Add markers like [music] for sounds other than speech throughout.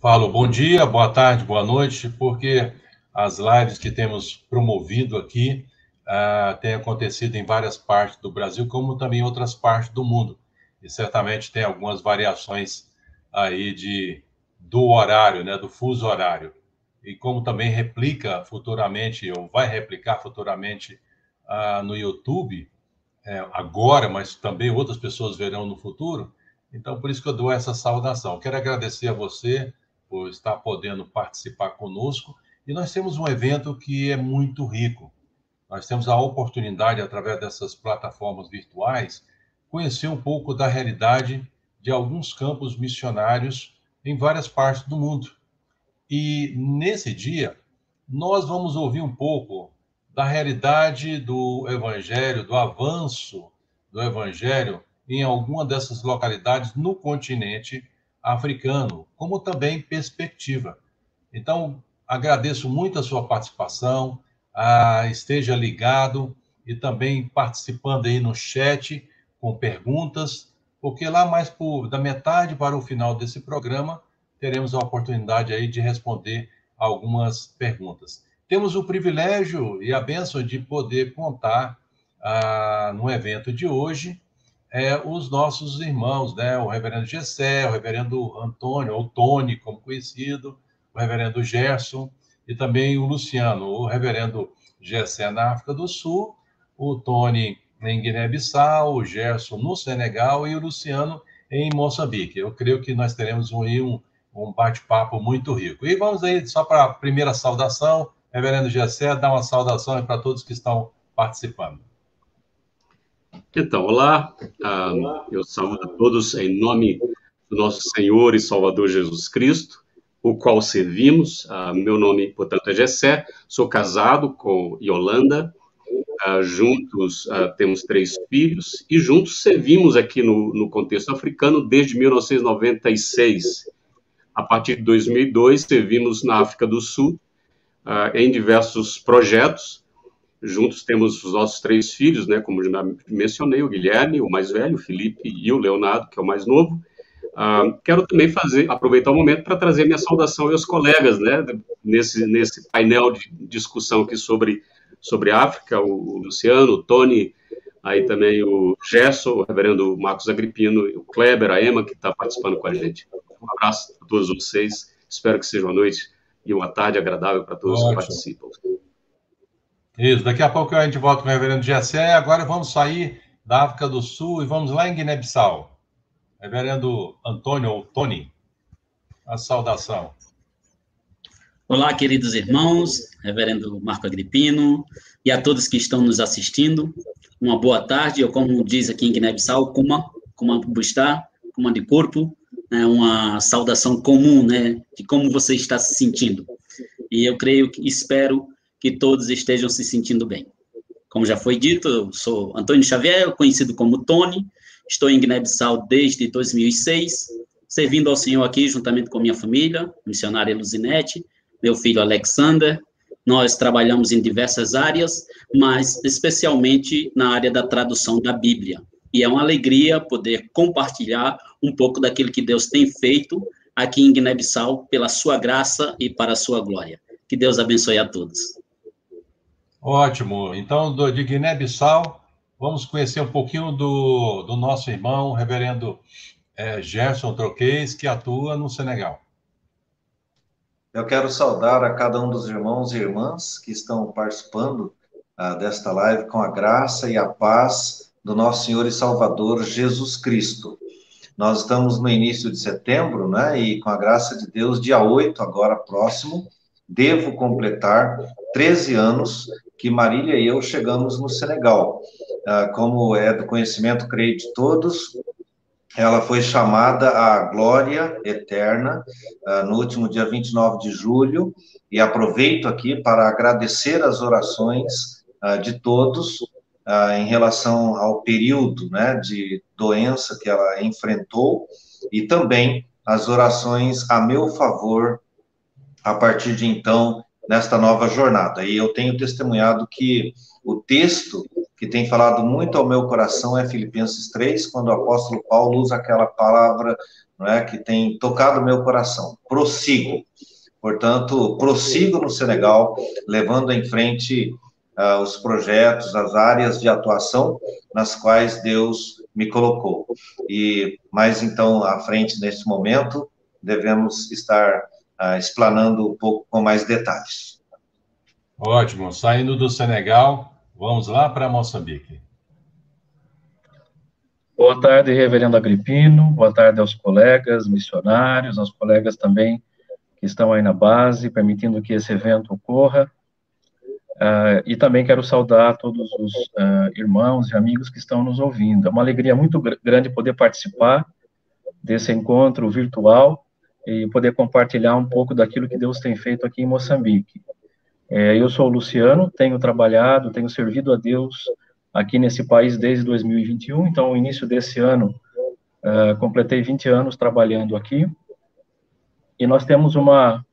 falo bom dia, boa tarde, boa noite, porque as lives que temos promovido aqui uh, têm acontecido em várias partes do Brasil, como também em outras partes do mundo. E certamente tem algumas variações aí de, do horário, né, do fuso horário. E como também replica futuramente, ou vai replicar futuramente uh, no YouTube, é, agora, mas também outras pessoas verão no futuro. Então, por isso que eu dou essa saudação. Quero agradecer a você por estar podendo participar conosco. E nós temos um evento que é muito rico. Nós temos a oportunidade, através dessas plataformas virtuais, conhecer um pouco da realidade de alguns campos missionários em várias partes do mundo. E nesse dia, nós vamos ouvir um pouco da realidade do evangelho, do avanço do evangelho em alguma dessas localidades no continente africano, como também perspectiva. Então, agradeço muito a sua participação, ah, esteja ligado e também participando aí no chat com perguntas, porque lá mais por, da metade para o final desse programa teremos a oportunidade aí de responder algumas perguntas. Temos o privilégio e a benção de poder contar ah, no evento de hoje é, os nossos irmãos, né? O reverendo Gessé, o reverendo Antônio, ou Tony, como conhecido, o reverendo Gerson e também o Luciano, o reverendo Gessé na África do Sul, o Tony em Guiné-Bissau, o Gerson no Senegal e o Luciano em Moçambique. Eu creio que nós teremos um, um, um bate-papo muito rico. E vamos aí, só para a primeira saudação, reverendo Gessé, dar uma saudação para todos que estão participando. Então, olá, uh, eu saúdo a todos em nome do nosso Senhor e Salvador Jesus Cristo, o qual servimos. Uh, meu nome, portanto, é Gessé, sou casado com Yolanda, uh, juntos temos três filhos e juntos servimos aqui no, no contexto africano desde 1996. A partir de 2002, servimos na África do Sul em diversos projetos, Juntos temos os nossos três filhos, né, como já mencionei, o Guilherme, o mais velho, o Felipe e o Leonardo, que é o mais novo. Uh, quero também fazer, aproveitar o momento para trazer minha saudação aos colegas, né, nesse, nesse painel de discussão aqui sobre, sobre África, o, Luciano, o Tony, aí também o Gerson, o reverendo Marcos Agripino, o Kleber, a Emma, que está participando com a gente. Um abraço a todos vocês, espero que seja uma noite e uma tarde agradável para todos Ótimo. que participam. Isso, daqui a pouco a gente volta com o reverendo Gessé. Agora vamos sair da África do Sul e vamos lá em Guiné-Bissau. Reverendo Antônio ou Tony, a saudação. Olá, queridos irmãos, reverendo Marco Agripino e a todos que estão nos assistindo. Uma boa tarde, ou como diz aqui em Guiné-Bissau, Kuma, Kuma Bustar, Kuma de corpo, né, uma saudação comum, né, de como você está se sentindo. E eu creio, espero que todos estejam se sentindo bem. Como já foi dito, eu sou Antônio Xavier, conhecido como Tony, estou em Guiné-Bissau desde 2006, servindo ao Senhor aqui juntamente com minha família, missionária Luzinete, meu filho Alexander. Nós trabalhamos em diversas áreas, mas especialmente na área da tradução da Bíblia. E é uma alegria poder compartilhar um pouco daquilo que Deus tem feito aqui em Guiné-Bissau, pela sua graça e para a sua glória. Que Deus abençoe a todos. Ótimo. Então, do, de Guiné-Bissau, vamos conhecer um pouquinho do, do nosso irmão, reverendo é, Gerson Troquês, que atua no Senegal. Eu quero saudar a cada um dos irmãos e irmãs que estão participando ah, desta live com a graça e a paz do nosso Senhor e Salvador Jesus Cristo. Nós estamos no início de setembro, né? E com a graça de Deus, dia 8, agora próximo, devo completar 13 anos que Marília e eu chegamos no Senegal. Ah, como é do conhecimento, creio, de todos, ela foi chamada à glória eterna ah, no último dia 29 de julho, e aproveito aqui para agradecer as orações ah, de todos em relação ao período né, de doença que ela enfrentou, e também as orações a meu favor a partir de então nesta nova jornada. E eu tenho testemunhado que o texto que tem falado muito ao meu coração é Filipenses 3, quando o apóstolo Paulo usa aquela palavra não é, que tem tocado o meu coração. Prossigo. Portanto, prossigo no Senegal, levando em frente uh, os projetos, as áreas de atuação nas quais Deus me colocou. E mais então à frente nesse momento, devemos estar uh, explanando um pouco com mais detalhes. Ótimo. Saindo do Senegal, vamos lá para Moçambique. Boa tarde, Reverendo Agripino. Boa tarde aos colegas missionários, aos colegas também que estão aí na base, permitindo que esse evento ocorra. Uh, e também quero saudar todos os uh, irmãos e amigos que estão nos ouvindo. É uma alegria muito gr grande poder participar desse encontro virtual e poder compartilhar um pouco daquilo que Deus tem feito aqui em Moçambique. É, eu sou o Luciano, tenho trabalhado, tenho servido a Deus aqui nesse país desde 2021, então, no início desse ano, uh, completei 20 anos trabalhando aqui, e nós temos uma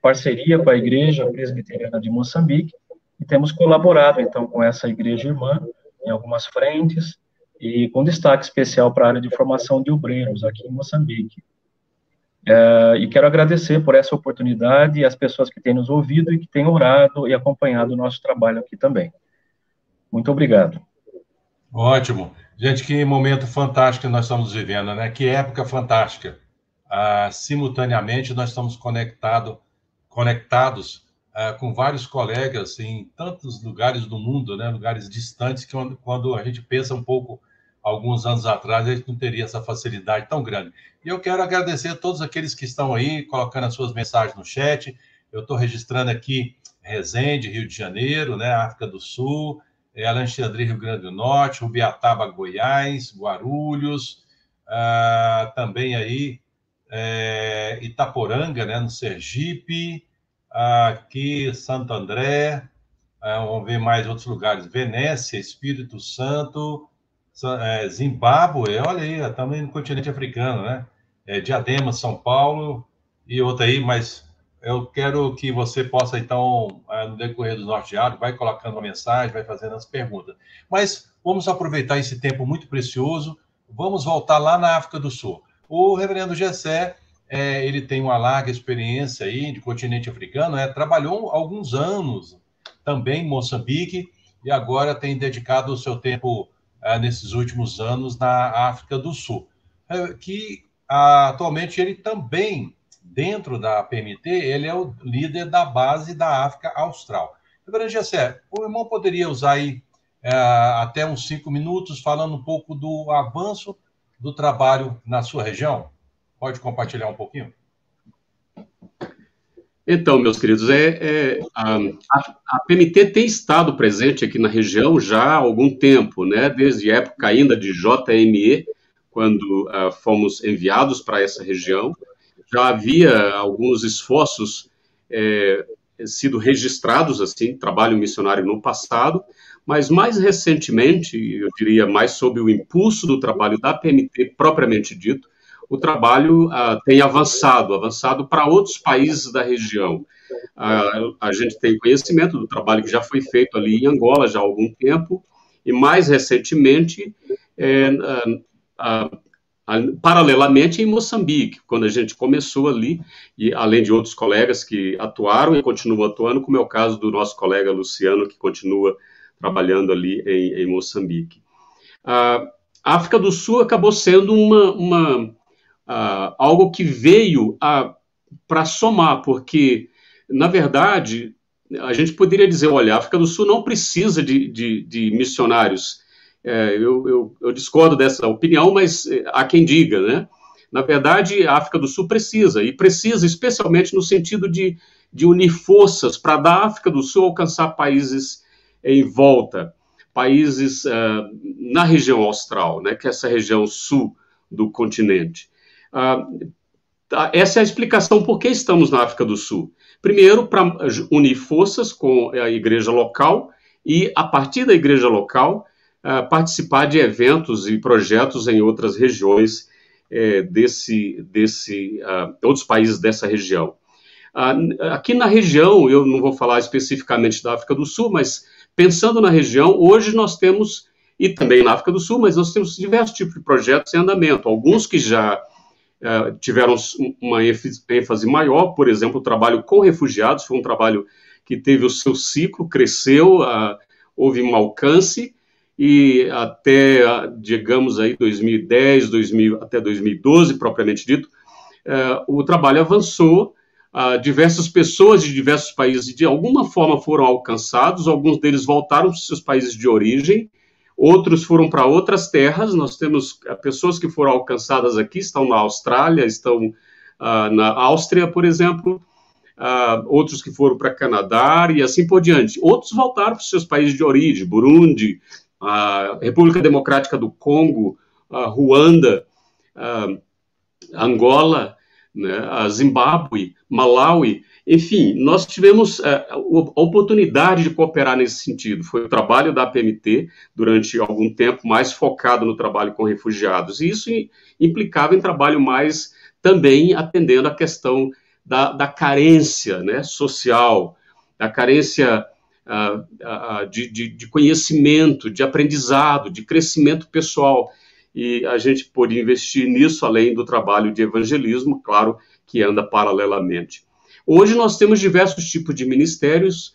parceria com a Igreja Presbiteriana de Moçambique, e temos colaborado, então, com essa igreja irmã em algumas frentes, e com destaque especial para a área de formação de obreiros aqui em Moçambique. É, e quero agradecer por essa oportunidade e as pessoas que têm nos ouvido e que têm orado e acompanhado o nosso trabalho aqui também. Muito obrigado. Ótimo. Gente, que momento fantástico que nós estamos vivendo, né? Que época fantástica. Ah, simultaneamente, nós estamos conectado, conectados uh, com vários colegas em tantos lugares do mundo, né, lugares distantes, que quando a gente pensa um pouco, alguns anos atrás, a gente não teria essa facilidade tão grande. E eu quero agradecer a todos aqueles que estão aí, colocando as suas mensagens no chat. Eu estou registrando aqui Resende, Rio de Janeiro, né, África do Sul, é, Alexandria, Rio Grande do Norte, Rubiataba, Goiás, Guarulhos, uh, também aí é, Itaporanga, né, no Sergipe, aqui Santo André, é, vamos ver mais outros lugares, Venécia, Espírito Santo, é, Zimbábue, olha aí, também no continente africano, né? É, Diadema, São Paulo e outra aí, mas eu quero que você possa, então, é, no decorrer do nosso diário, vai colocando uma mensagem, vai fazendo as perguntas. Mas vamos aproveitar esse tempo muito precioso, vamos voltar lá na África do Sul. O reverendo Gessé é, ele tem uma larga experiência aí de continente africano, é, trabalhou alguns anos também em Moçambique e agora tem dedicado o seu tempo é, nesses últimos anos na África do Sul, é, que atualmente ele também dentro da PMT ele é o líder da base da África Austral. Reverendo Gessé, o irmão poderia usar aí é, até uns cinco minutos falando um pouco do avanço do trabalho na sua região? Pode compartilhar um pouquinho? Então, meus queridos, é, é a, a, PMT tem estado presente aqui na região já há algum tempo, né? Desde a época ainda de JME, quando uh, fomos enviados para essa região, já havia alguns esforços é, sido registrados assim, trabalho missionário no passado, mas mais recentemente, eu diria mais sob o impulso do trabalho da PMT propriamente dito, o trabalho uh, tem avançado, avançado para outros países da região. Uh, a gente tem conhecimento do trabalho que já foi feito ali em Angola já há algum tempo, e mais recentemente, é, uh, paralelamente em Moçambique, quando a gente começou ali, e além de outros colegas que atuaram e continuam atuando, como é o caso do nosso colega Luciano, que continua trabalhando ali em, em Moçambique. A África do Sul acabou sendo uma, uma uh, algo que veio para somar, porque, na verdade, a gente poderia dizer, olha, a África do Sul não precisa de, de, de missionários. É, eu, eu, eu, discordo dessa opinião, mas é, há quem diga, né? Na verdade, a África do Sul precisa, e precisa especialmente no sentido de, de unir forças para da África do Sul alcançar países em volta, países uh, na região austral, né, que é essa região sul do continente. Ah, tá, essa é a explicação por que estamos na África do Sul. Primeiro, para unir forças com a igreja local e, a partir da igreja local, uh, participar de eventos e projetos em outras regiões uh, desse, desse uh, outros países dessa região. aqui na região, eu não vou falar especificamente da África do Sul, mas pensando na região, hoje nós temos, e também na África do Sul, mas nós temos diversos tipos de projetos em andamento, alguns que já uh, tiveram uma ênfase maior, por exemplo, o trabalho com refugiados foi um trabalho que teve o seu ciclo, cresceu, uh, houve um alcance, e até, digamos aí, 2010, 2000, até 2012, propriamente dito, uh, o trabalho avançou, uh, diversas pessoas de diversos países, de alguma forma, foram alcançados, alguns deles voltaram para seus países de origem, outros foram para outras terras, nós temos uh, pessoas que foram alcançadas aqui, estão na Austrália, estão na Áustria, por exemplo, outros que foram para Canadá e assim por diante. Outros voltaram para seus países de origem, Burundi, a República Democrática do Congo, Ruanda, a Angola, né, a Zimbábue, Malawi, enfim, nós tivemos é, a oportunidade de cooperar nesse sentido. Foi o trabalho da APMT durante algum tempo mais focado no trabalho com refugiados, e isso implicava em trabalho mais também atendendo a questão da, da carência né, social, da carência de, de, de, conhecimento, de aprendizado, de crescimento pessoal. E a gente pôde investir nisso, além do trabalho de evangelismo, claro, que anda paralelamente. Hoje nós temos diversos tipos de ministérios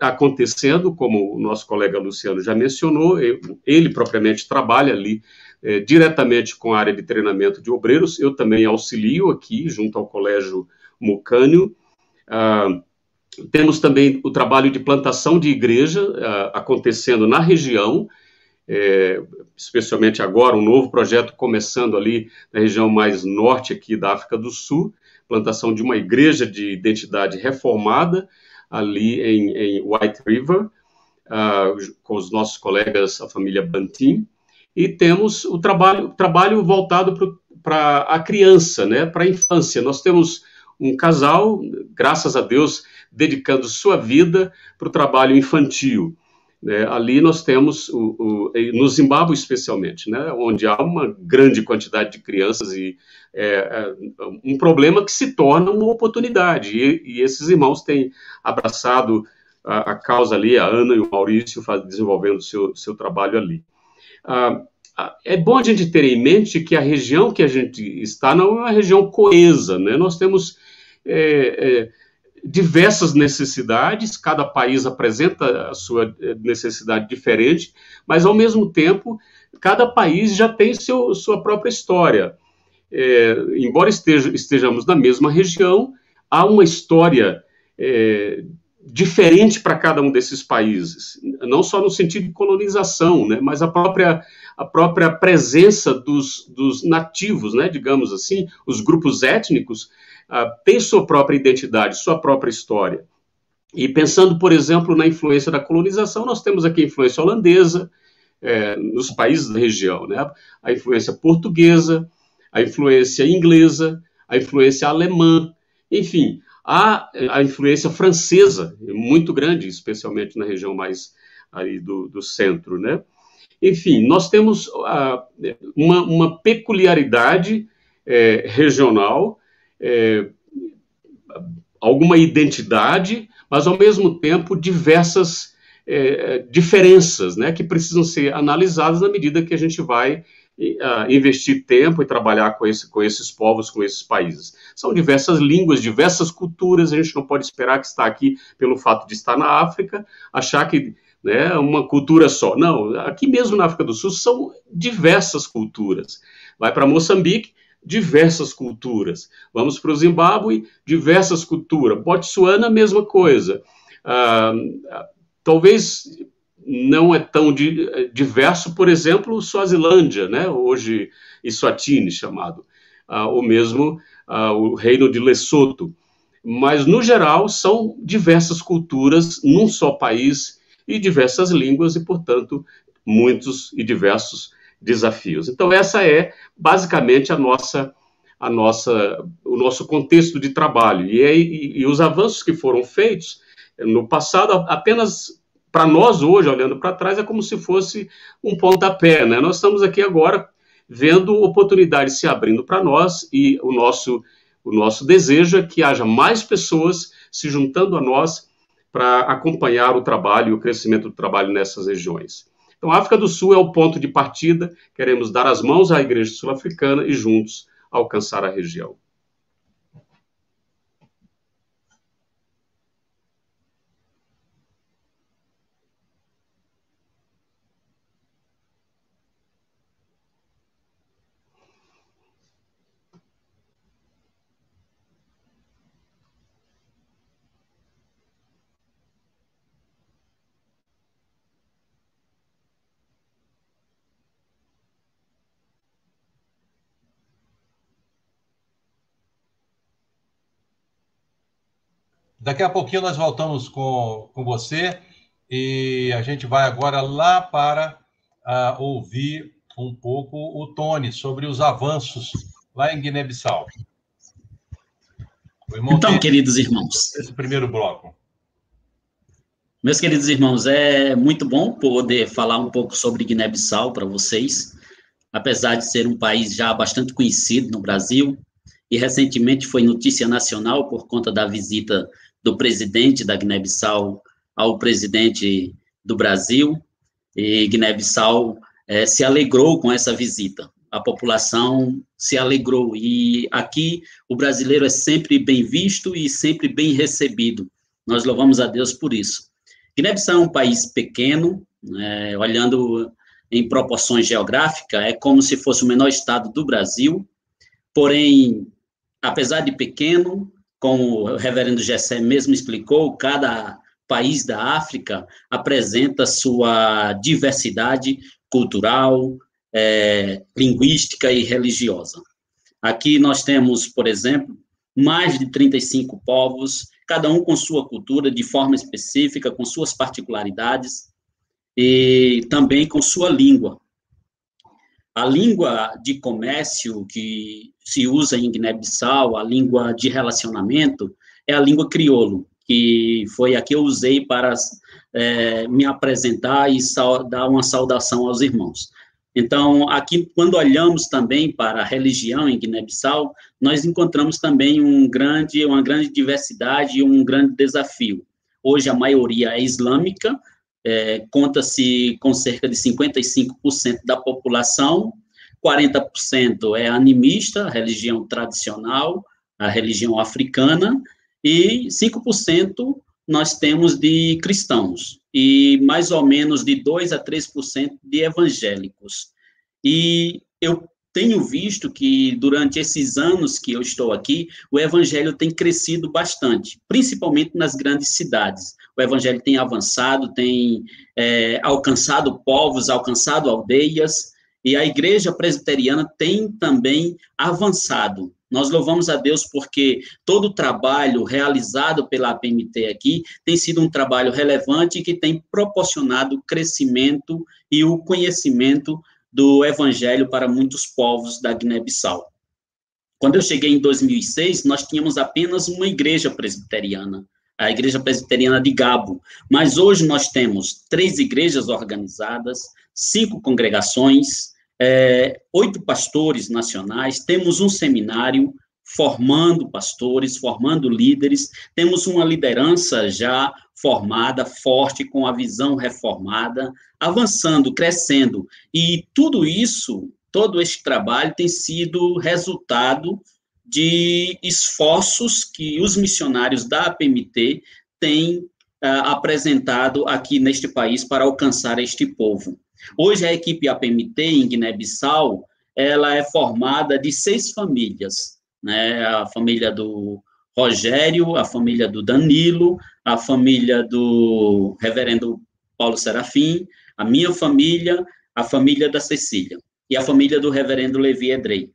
acontecendo, como o nosso colega Luciano já mencionou, ele propriamente trabalha ali é, diretamente com a área de treinamento de obreiros, eu também auxilio aqui, junto ao Colégio Mucânio, ah, temos também o trabalho de plantação de igreja uh, acontecendo na região, é, especialmente agora, um novo projeto começando ali na região mais norte aqui da África do Sul, plantação de uma igreja de identidade reformada ali em, em White River, uh, com os nossos colegas, a família Bantim, e temos o trabalho, trabalho voltado para a criança, né, para a infância. Nós temos um casal, graças a Deus, dedicando sua vida para o trabalho infantil. É, ali nós temos, o, o, no Zimbábue especialmente, né, onde há uma grande quantidade de crianças e é, é, um problema que se torna uma oportunidade. E, e esses irmãos têm abraçado a, a, causa ali, a Ana e o Maurício faz, desenvolvendo seu, seu trabalho ali. Ah, é bom a gente ter em mente que a região que a gente está não é uma região coesa, né? Nós temos é, é, diversas necessidades, cada país apresenta a sua eh, necessidade diferente, mas ao mesmo tempo, cada país já tem seu, sua própria história. É, embora esteja, estejamos na mesma região, há uma história é, diferente para cada um desses países, não só no sentido de colonização, né, mas a própria, a própria presença dos, dos nativos, né, digamos assim, os grupos étnicos, tem sua própria identidade, sua própria história. E pensando, por exemplo, na influência da colonização, nós temos aqui a influência holandesa, é, nos países da região, né? a influência portuguesa, a influência inglesa, a influência alemã, enfim, há a influência francesa, muito grande, especialmente na região mais aí do, do centro, né? Enfim, nós temos uh, uma, uma, peculiaridade é, regional é, alguma identidade, mas ao mesmo tempo diversas é, diferenças, né, que precisam ser analisadas na medida que a gente vai investir tempo e trabalhar com, esse, com esses povos, com esses países. São diversas línguas, diversas culturas, a gente não pode esperar que está aqui pelo fato de estar na África, achar que né, uma cultura só. Não, aqui mesmo na África do Sul são diversas culturas. Vai para Moçambique, diversas culturas. Vamos para o Zimbábue, diversas culturas. Botsuana, mesma coisa. Ah, talvez não é tão di diverso, por exemplo, Suazilândia, né? hoje Eswatini chamado, ah, ou mesmo ah, o reino de Lesoto. Mas, no geral, são diversas culturas num só país e diversas línguas, e, portanto, muitos e diversos desafios. Então, essa é basicamente a nossa, a nossa, o nosso contexto de trabalho. E, e, e os avanços que foram feitos no passado, apenas para nós hoje, olhando para trás, é como se fosse um pontapé. Né? Nós estamos aqui agora vendo oportunidades se abrindo para nós e o nosso, o nosso desejo é que haja mais pessoas se juntando a nós para acompanhar o trabalho e o crescimento do trabalho nessas regiões. Então, a África do Sul é o ponto de partida. Queremos dar as mãos à Igreja Sul-Africana e juntos alcançar a região. Daqui a pouquinho nós voltamos com, com você e a gente vai agora lá para uh, ouvir um pouco o Tony sobre os avanços lá em Guiné-Bissau. Então, queridos irmãos. Esse primeiro bloco. Meus queridos irmãos, é muito bom poder falar um pouco sobre Guiné-Bissau para vocês, apesar de ser um país já bastante conhecido no Brasil, e recentemente foi notícia nacional por conta da visita do presidente da Guiné-Bissau ao presidente do Brasil, e Guiné-Bissau é, se alegrou com essa visita. A população se alegrou, e aqui o brasileiro é sempre bem visto e sempre bem recebido. Nós louvamos a Deus por isso. Guiné-Bissau é um país pequeno, é, olhando em proporções geográficas, é como se fosse o menor estado do Brasil, porém, apesar de pequeno, como o reverendo Gessé mesmo explicou, cada país da África apresenta sua diversidade cultural, é, linguística e religiosa. Aqui nós temos, por exemplo, mais de 35 povos, cada um com sua cultura de forma específica, com suas particularidades e também com sua língua. A língua de comércio que se usa em Guiné-Bissau, a língua de relacionamento, é a língua crioulo, que foi a que eu usei para é, me apresentar e dar uma saudação aos irmãos. Então, aqui, quando olhamos também para a religião em Guiné-Bissau, nós encontramos também um grande, uma grande diversidade e um grande desafio. Hoje, a maioria é islâmica, é, conta-se com cerca de 55% da população, 40% é animista, religião tradicional, a religião africana, e 5% nós temos de cristãos, e mais ou menos de 2 a 3% de evangélicos. E eu tenho visto que durante esses anos que eu estou aqui, o evangelho tem crescido bastante, principalmente nas grandes cidades. O evangelho tem avançado, tem é, alcançado povos, alcançado aldeias, e a igreja presbiteriana tem também avançado. Nós louvamos a Deus porque todo o trabalho realizado pela APMT aqui tem sido um trabalho relevante que tem proporcionado o crescimento e o conhecimento do evangelho para muitos povos da Guiné-Bissau. Quando eu cheguei em 2006, nós tínhamos apenas uma igreja presbiteriana, a Igreja Presbiteriana de Gabo. Mas hoje nós temos três igrejas organizadas, cinco congregações, é, oito pastores nacionais, temos um seminário formando pastores, formando líderes, temos uma liderança já formada, forte, com a visão reformada, avançando, crescendo. E tudo isso, todo este trabalho tem sido resultado de esforços que os missionários da APMT têm uh, apresentado aqui neste país para alcançar este povo. Hoje a equipe APMT em Guiné-Bissau, ela é formada de seis famílias, né? A família do Rogério, a família do Danilo, a família do reverendo Paulo Serafim, a minha família, a família da Cecília e a família do reverendo Levi Edrei.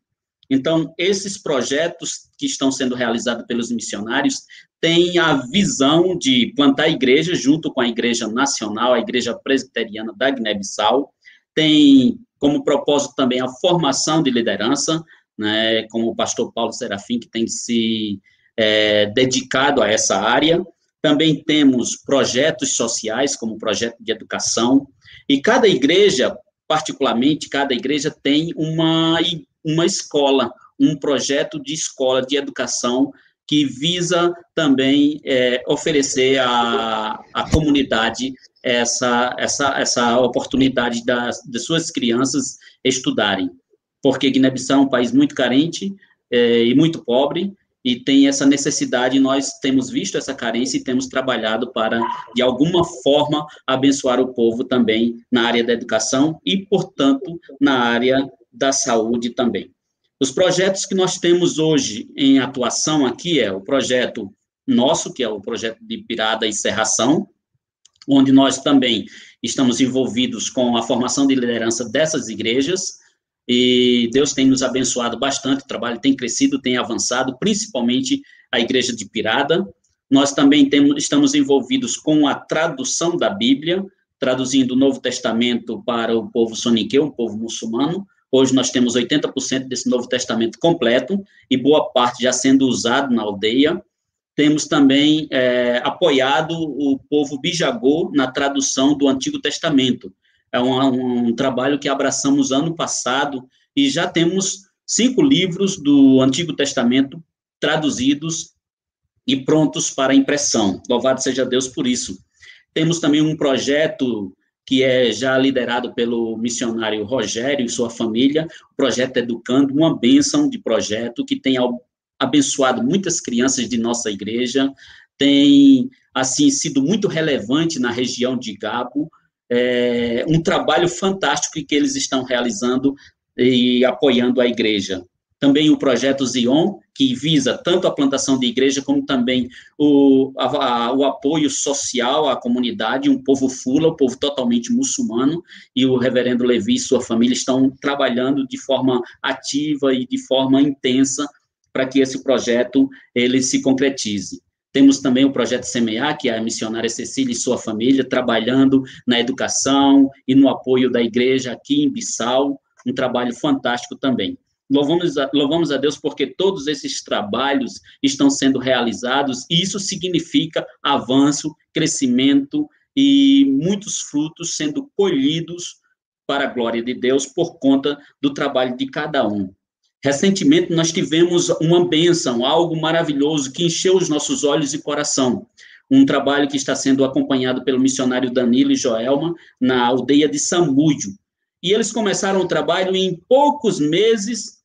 Então, esses projetos que estão sendo realizados pelos missionários têm a visão de plantar igrejas junto com a Igreja Nacional, a Igreja Presbiteriana da Guiné-Bissau, tem como propósito também a formação de liderança, né, como o pastor Paulo Serafim, que tem se é, dedicado a essa área. Também temos projetos sociais, como o projeto de educação, e cada igreja, particularmente, cada igreja tem uma uma escola, um projeto de escola de educação que visa também é, oferecer à, à comunidade essa, essa, essa oportunidade das, de suas crianças estudarem. Porque Guiné-Bissau é um país muito carente, é, e muito pobre, e tem essa necessidade, nós temos visto essa carência e temos trabalhado para, de alguma forma, abençoar o povo também na área da educação e, portanto, na área da saúde também. Os projetos que nós temos hoje em atuação aqui é o projeto nosso, que é o projeto de Pirada e Serração, onde nós também estamos envolvidos com a formação de liderança dessas igrejas, e Deus tem nos abençoado bastante, o trabalho tem crescido, tem avançado, principalmente a igreja de Pirada. Nós também temos, estamos envolvidos com a tradução da Bíblia, traduzindo o Novo Testamento para o povo soniqueu, o povo muçulmano. Hoje nós temos 80% desse Novo Testamento completo e boa parte já sendo usado na aldeia. Temos também é, apoiado o povo bijagô na tradução do Antigo Testamento é um, um trabalho que abraçamos ano passado e já temos cinco livros do Antigo Testamento traduzidos e prontos para impressão. Louvado seja Deus por isso. Temos também um projeto que é já liderado pelo missionário Rogério e sua família, o projeto Educando, uma bênção de projeto que tem abençoado muitas crianças de nossa igreja, tem, assim, sido muito relevante na região de Gabo, é, um trabalho fantástico que eles estão realizando e apoiando a igreja. Também o projeto Zion, que visa tanto a plantação de igreja, como também o, a, o apoio social à comunidade, um povo fula, um povo totalmente muçulmano, e o reverendo Levi e sua família estão trabalhando de forma ativa e de forma intensa para que esse projeto ele se concretize. Temos também o projeto Semear, que é a missionária Cecília e sua família, trabalhando na educação e no apoio da igreja aqui em Bissau, um trabalho fantástico também. Louvamos a, louvamos a Deus porque todos esses trabalhos estão sendo realizados e isso significa avanço, crescimento e muitos frutos sendo colhidos para a glória de Deus por conta do trabalho de cada um. Recentemente, nós tivemos uma bênção, algo maravilhoso que encheu os nossos olhos e coração. Um trabalho que está sendo acompanhado pelo missionário Danilo e Joelma na aldeia de Samúdio. E eles começaram o trabalho e em poucos meses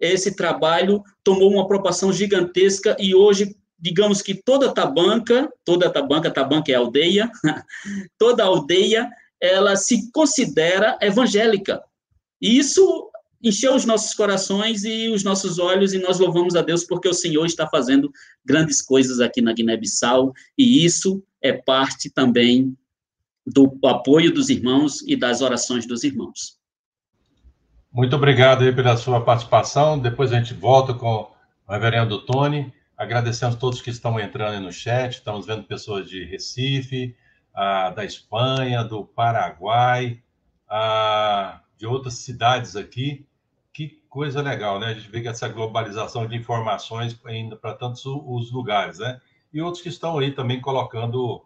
esse trabalho tomou uma proporção gigantesca e hoje, digamos que toda Tabanca, toda Tabanca, Tabanca é aldeia, [laughs] toda aldeia, ela se considera evangélica. E isso encheu os nossos corações e os nossos olhos, e nós louvamos a Deus porque o Senhor está fazendo grandes coisas aqui na Guiné-Bissau, e isso é parte também do apoio dos irmãos e das orações dos irmãos. Muito obrigado aí pela sua participação. Depois a gente volta com o reverendo Tony. Agradecemos a todos que estão entrando no chat. Estamos vendo pessoas de Recife, ah, da Espanha, do Paraguai, ah, de outras cidades aqui coisa legal, né? A gente vê que essa globalização de informações indo para tantos os lugares, né? E outros que estão aí também colocando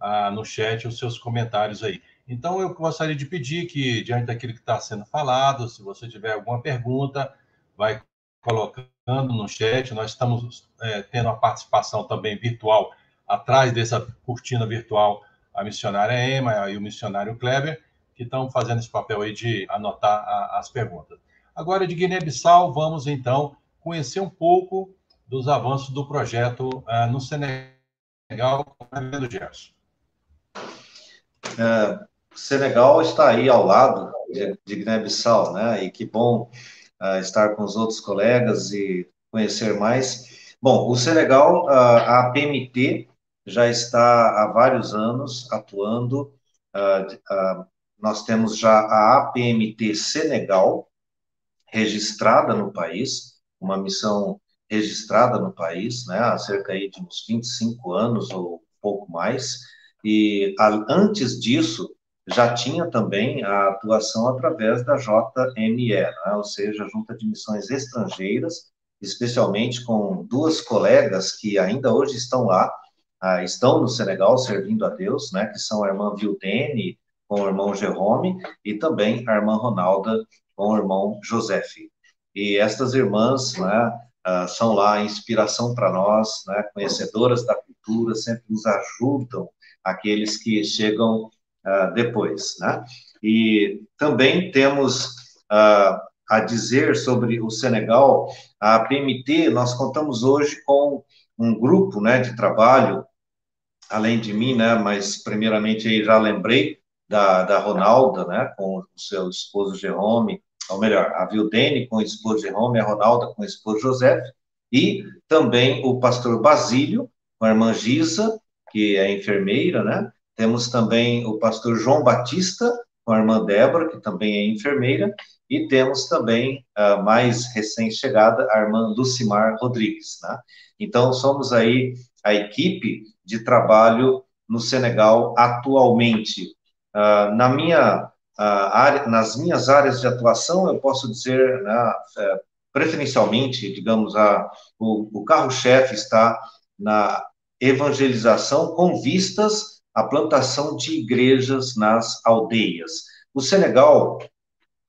ah, no chat os seus comentários aí. Então, eu gostaria de pedir que, diante daquilo que está sendo falado, se você tiver alguma pergunta, vai colocando no chat. Nós estamos é, tendo a participação também virtual, atrás dessa cortina virtual, a missionária Emma e o missionário Kleber, que estão fazendo esse papel aí de anotar a, as perguntas. Agora, de Guiné-Bissau, vamos então conhecer um pouco dos avanços do projeto uh, no Senegal, com Gerson. É, Senegal está aí ao lado de, de Guiné-Bissau, né? E que bom uh, estar com os outros colegas e conhecer mais. Bom, o Senegal, uh, a PMT já está há vários anos atuando. Uh, nós temos já a APMT Senegal, registrada no país, uma missão registrada no país, né, há cerca aí de uns 25 anos ou pouco mais, e antes disso já tinha também a atuação através da JME, né, ou seja, Junta de Missões Estrangeiras, especialmente com duas colegas que ainda hoje estão lá, ah, estão no Senegal servindo a Deus, né, que são a irmã Vildene com o irmão Jerome e também a irmã Ronalda com o irmão José. E estas irmãs né, uh, são lá inspiração para nós, né, conhecedoras da cultura, sempre nos ajudam aqueles que chegam uh, depois. Né? E também temos uh, a dizer sobre o Senegal, a PMT, nós contamos hoje com um grupo, né, de trabalho, além de mim, né, mas primeiramente aí já lembrei da, da Ronalda, né, com o seu esposo Jerome, ou melhor, a Vildene com o esposo Jerome, a Ronalda com o esposo José, e também o pastor Basílio, com a irmã Gisa, que é enfermeira, né, temos também o pastor João Batista, com a irmã Débora, que também é enfermeira, e temos também, uh, mais recém-chegada, a irmã Lucimar Rodrigues. Né? Então, somos aí a equipe de trabalho no Senegal atualmente. Uh, na minha, uh, área, nas minhas áreas de atuação, eu posso dizer, né, é, preferencialmente, digamos, a, o, o carro-chefe está na evangelização com vistas à plantação de igrejas nas aldeias. O Senegal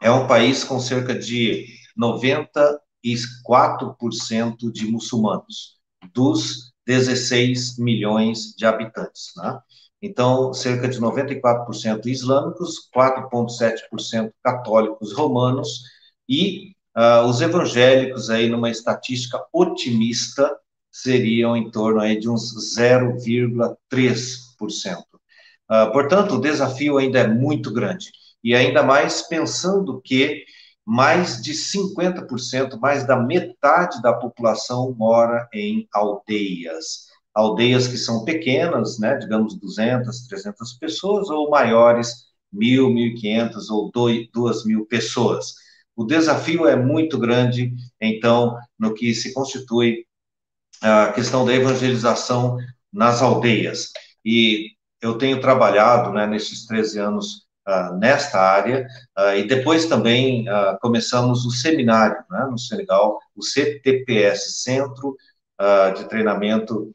é um país com cerca de 94% de muçulmanos, dos 16 milhões de habitantes. Né? Então, cerca de 94% islâmicos, 4,7% católicos romanos e uh, os evangélicos, aí numa estatística otimista, seriam em torno aí de uns 0,3%. Uh, ah, portanto, o desafio ainda é muito grande e ainda mais pensando que mais de 50%, mais da metade da população mora em aldeias. Aldeias que são pequenas, né, digamos 200, 300 pessoas, ou maiores, 1.000, 1.500 ou 2.000 pessoas. O desafio é muito grande, então, no que se constitui a questão da evangelização nas aldeias. E eu tenho trabalhado, né, nesses 13 anos uh, nesta área, uh, e depois também uh, começamos o seminário né, no Senegal, o CTPS, Centro de Treinamento,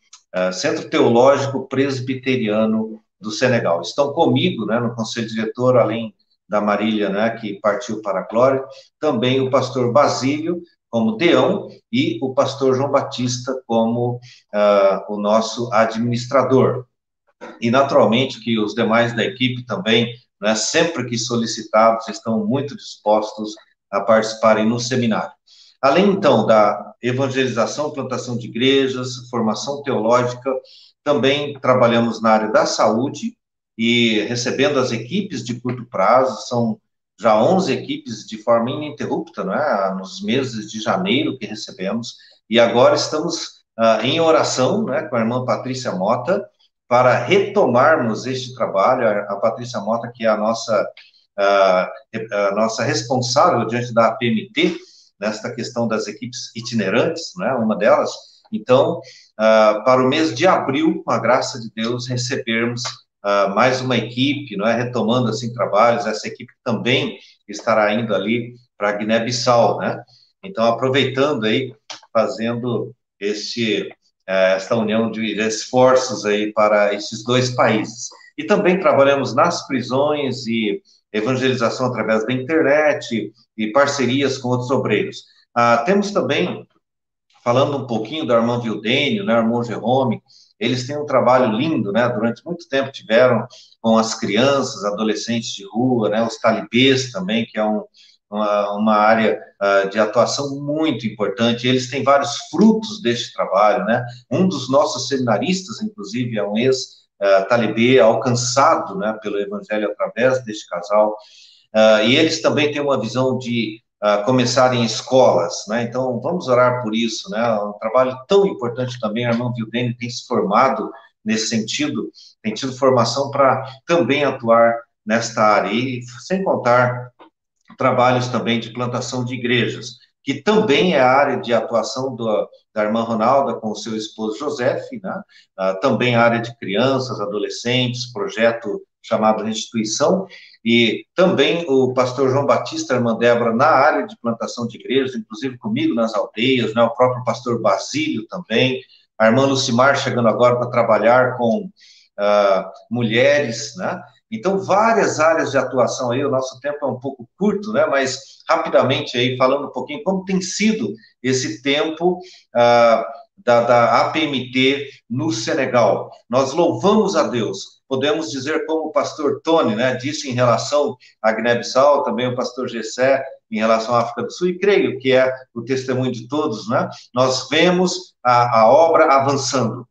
Centro Teológico Presbiteriano do Senegal. Estão comigo né, no conselho diretor, além da Marília, né, que partiu para a glória, também o pastor Basílio, como deão, e o pastor João Batista como o nosso administrador. E, naturalmente, que os demais da equipe também né, sempre que solicitados, estão muito dispostos a participarem no seminário. Além, então, da evangelização, plantação de igrejas, formação teológica, também trabalhamos na área da saúde e recebendo as equipes de curto prazo, são já 11 equipes de forma ininterrupta, não é? nos meses de janeiro que recebemos, e agora estamos uh, em oração né, com a irmã Patrícia Mota, para retomarmos este trabalho. A, Patrícia Mota, que é a nossa, a, a nossa responsável diante da APMT, nesta questão das equipes itinerantes, né, uma delas. Então, uh, para o mês de abril, com a graça de Deus, recebermos uh, mais uma equipe, não é, retomando assim trabalhos. Essa equipe também estará indo ali para Guiné-Bissau, né? Então, aproveitando aí, fazendo esse é, esta união de esforços aí para esses dois países. E também trabalhamos nas prisões e evangelização através da internet e parcerias com outros obreiros. Ah, temos também, falando um pouquinho da irmã Vildênio, né, irmão Jerome, eles têm um trabalho lindo, né, durante muito tempo tiveram com as crianças, adolescentes de rua, né, os talibês também, que é um, uma, uma área uh, de atuação muito importante. Eles têm vários frutos deste trabalho, né? Um dos nossos seminaristas, inclusive, é um ex-talibê alcançado, né, pelo evangelho através deste casal. Uh, e eles também têm uma visão de uh, começar em escolas, né? Então, vamos orar por isso, né? Um trabalho tão importante também. A irmã Vildene tem se formado nesse sentido, tem tido formação para também atuar nesta área. E sem contar trabalhos também de plantação de igrejas, que também é a área de atuação do, da irmã Ronalda com seu esposo José, né? Uh, também a área de crianças, adolescentes, projeto chamado Restituição, e também o pastor João Batista, irmã Débora, na área de plantação de igrejas, inclusive comigo nas aldeias, né? o próprio pastor Basílio também, a irmã Lucimar chegando agora para trabalhar com uh, mulheres, né? Então, várias áreas de atuação aí, o nosso tempo é um pouco curto, né? Mas rapidamente aí, falando um pouquinho como tem sido esse tempo ah, da, da APMT no Senegal. Nós louvamos a Deus. Podemos dizer como o pastor Tony, né, disse em relação a Guiné-Bissau, também o pastor Gessé, em relação à África do Sul, e creio que é o testemunho de todos, né? Nós vemos a, a obra avançando.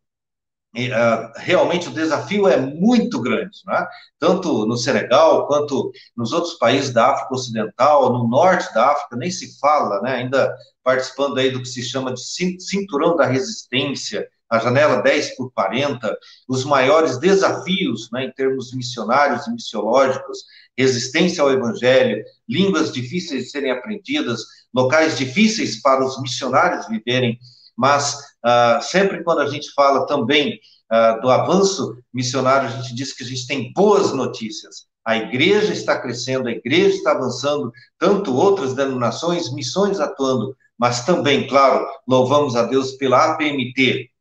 Uh, realmente o desafio é muito grande, né? tanto no Senegal quanto nos outros países da África Ocidental, no norte da África, nem se fala, né? ainda participando aí do que se chama de cinturão da resistência, a janela 10 por 40, os maiores desafios né, em termos missionários e missiológicos, resistência ao evangelho, línguas difíceis de serem aprendidas, locais difíceis para os missionários viverem, mas uh, sempre quando a gente fala também uh, do avanço missionário, a gente diz que a gente tem boas notícias. A igreja está crescendo, a igreja está avançando, tanto outras denominações, missões atuando, mas também, claro, louvamos a Deus pela APMT,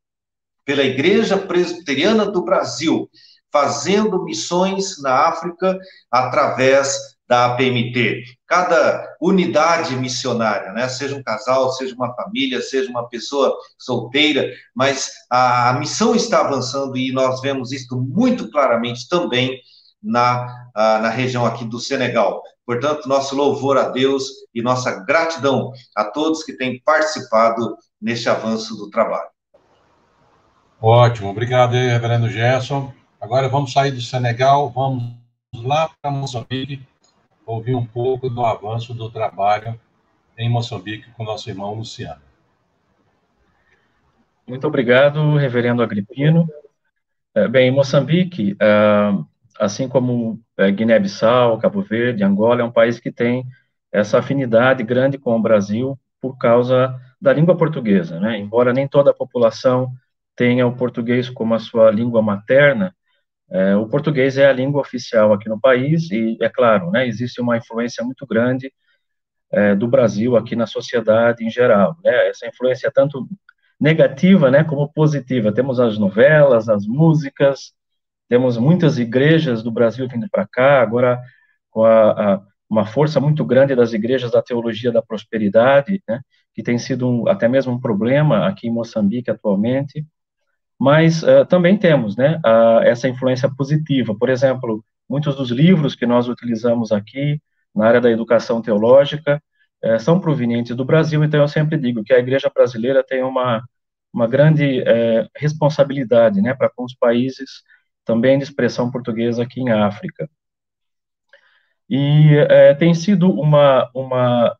pela Igreja Presbiteriana do Brasil, fazendo missões na África através da APMT. Cada unidade missionária, né, seja um casal, seja uma família, seja uma pessoa solteira, mas a, a missão está avançando e nós vemos isso muito claramente também na, a, na região aqui do Senegal. Portanto, nosso louvor a Deus e nossa gratidão a todos que têm participado neste avanço do trabalho. Ótimo, obrigado aí, reverendo Gerson. Agora vamos sair do Senegal, vamos lá para Moçambique, ouvir um pouco do avanço do trabalho em Moçambique com nosso irmão Luciano. Muito obrigado, reverendo Agripino. É, bem, Moçambique, é, assim como é, Guiné-Bissau, Cabo Verde, Angola, é um país que tem essa afinidade grande com o Brasil por causa da língua portuguesa, né? Embora nem toda a população tenha o português como a sua língua materna, é, o português é a língua oficial aqui no país e, é claro, né, existe uma influência muito grande é, do Brasil aqui na sociedade em geral. Né, essa influência é tanto negativa, né, como positiva. Temos as novelas, as músicas, temos muitas igrejas do Brasil vindo para cá, agora com a, a, uma força muito grande das igrejas da teologia da prosperidade, né, que tem sido um, até mesmo um problema aqui em Moçambique atualmente mas uh, também temos né, uh, essa influência positiva. Por exemplo, muitos dos livros que nós utilizamos aqui na área da educação teológica uh, são provenientes do Brasil, então eu sempre digo que a igreja brasileira tem uma, uma grande eh, responsabilidade né, para com os países também de expressão portuguesa aqui em África. E tem sido uma, uma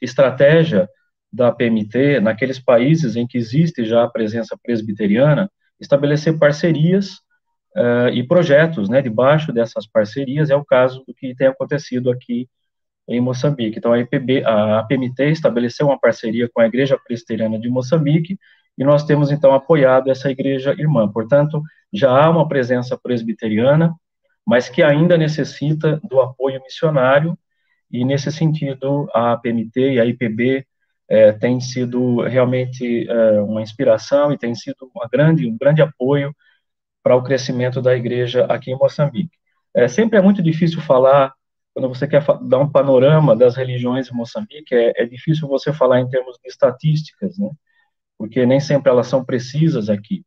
estratégia da PMT, naqueles países em que existe já a presença presbiteriana, estabelecer parcerias uh, e projetos, né, debaixo dessas parcerias, é o caso do que tem acontecido aqui em Moçambique. Então, a, IPB, a PMT estabeleceu uma parceria com a Igreja Presbiteriana de Moçambique, e nós temos, então, apoiado essa igreja irmã. Portanto, já há uma presença presbiteriana, mas que ainda necessita do apoio missionário, e, nesse sentido, a PMT e a IPB é, tem sido realmente é, uma inspiração e tem sido uma grande, um grande apoio para o crescimento da igreja aqui em Moçambique. É, sempre é muito difícil falar, quando você quer dar um panorama das religiões em Moçambique, é, é difícil você falar em termos de estatísticas, né? porque nem sempre elas são precisas aqui.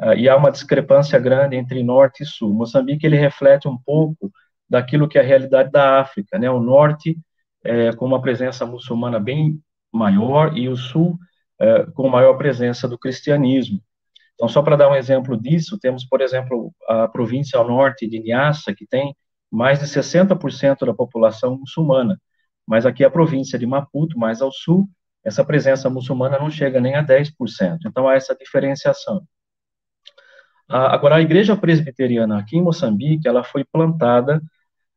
Uh, e há uma discrepância grande entre norte e sul. Moçambique ele reflete um pouco daquilo que é a realidade da África, né? O norte é, com uma presença muçulmana bem maior e o sul é, com maior presença do cristianismo. Então, só para dar um exemplo disso, temos, por exemplo, a província ao norte de Niassa, que tem mais de 60% da população muçulmana, mas aqui a província de Maputo, mais ao sul, essa presença muçulmana não chega nem a 10%. Então, há essa diferenciação. Agora, a igreja presbiteriana aqui em Moçambique, ela foi plantada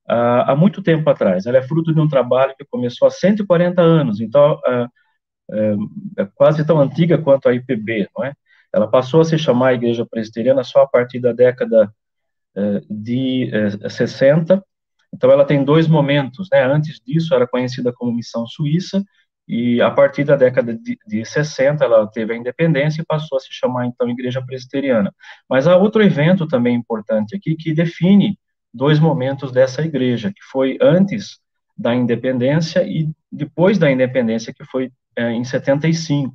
há muito tempo atrás. Ela é fruto de um trabalho que começou há 140 anos, então uh, é quase tão antiga quanto a IPB, não é? Ela passou a se chamar Igreja Presbiteriana só a partir da década de 60. Então ela tem dois momentos, né? Antes disso era conhecida como Missão Suíça e a partir da década de, de 60 ela teve a independência e passou a se chamar então Igreja Presbiteriana. Mas há outro evento também importante aqui que define dois momentos dessa igreja, que foi antes da independência e depois da independência, que foi é, em 75.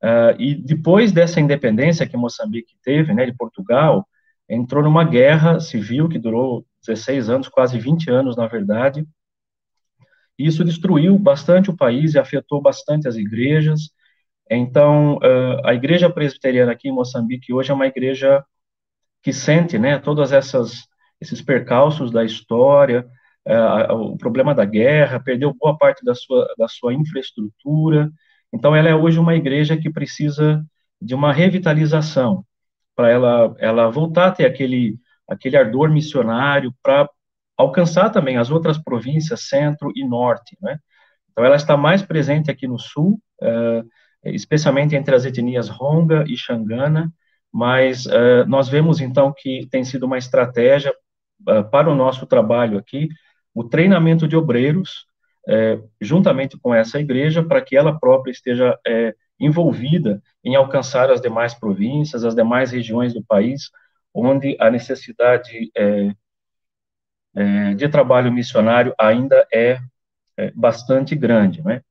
Uh, e depois dessa independência que Moçambique teve, né, de Portugal, entrou numa guerra civil que durou 16 anos, quase 20 anos, na verdade, isso destruiu bastante o país e afetou bastante as igrejas. Então, a igreja presbiteriana aqui em Moçambique hoje é uma igreja que sente, né, todas essas esses percalços da história, o problema da guerra, perdeu boa parte da sua da sua infraestrutura. Então, ela é hoje uma igreja que precisa de uma revitalização para ela ela voltar a ter aquele aquele ardor missionário para alcançar também as outras províncias, centro e norte, né? Então, ela está mais presente aqui no sul, uh, especialmente entre as etnias Ronga e Xangana, mas uh, nós vemos, então, que tem sido uma estratégia uh, para o nosso trabalho aqui, o treinamento de obreiros, juntamente com essa igreja, para que ela própria esteja envolvida em alcançar as demais províncias, as demais regiões do país, onde a necessidade é, de trabalho missionário ainda é, é, bastante grande, né?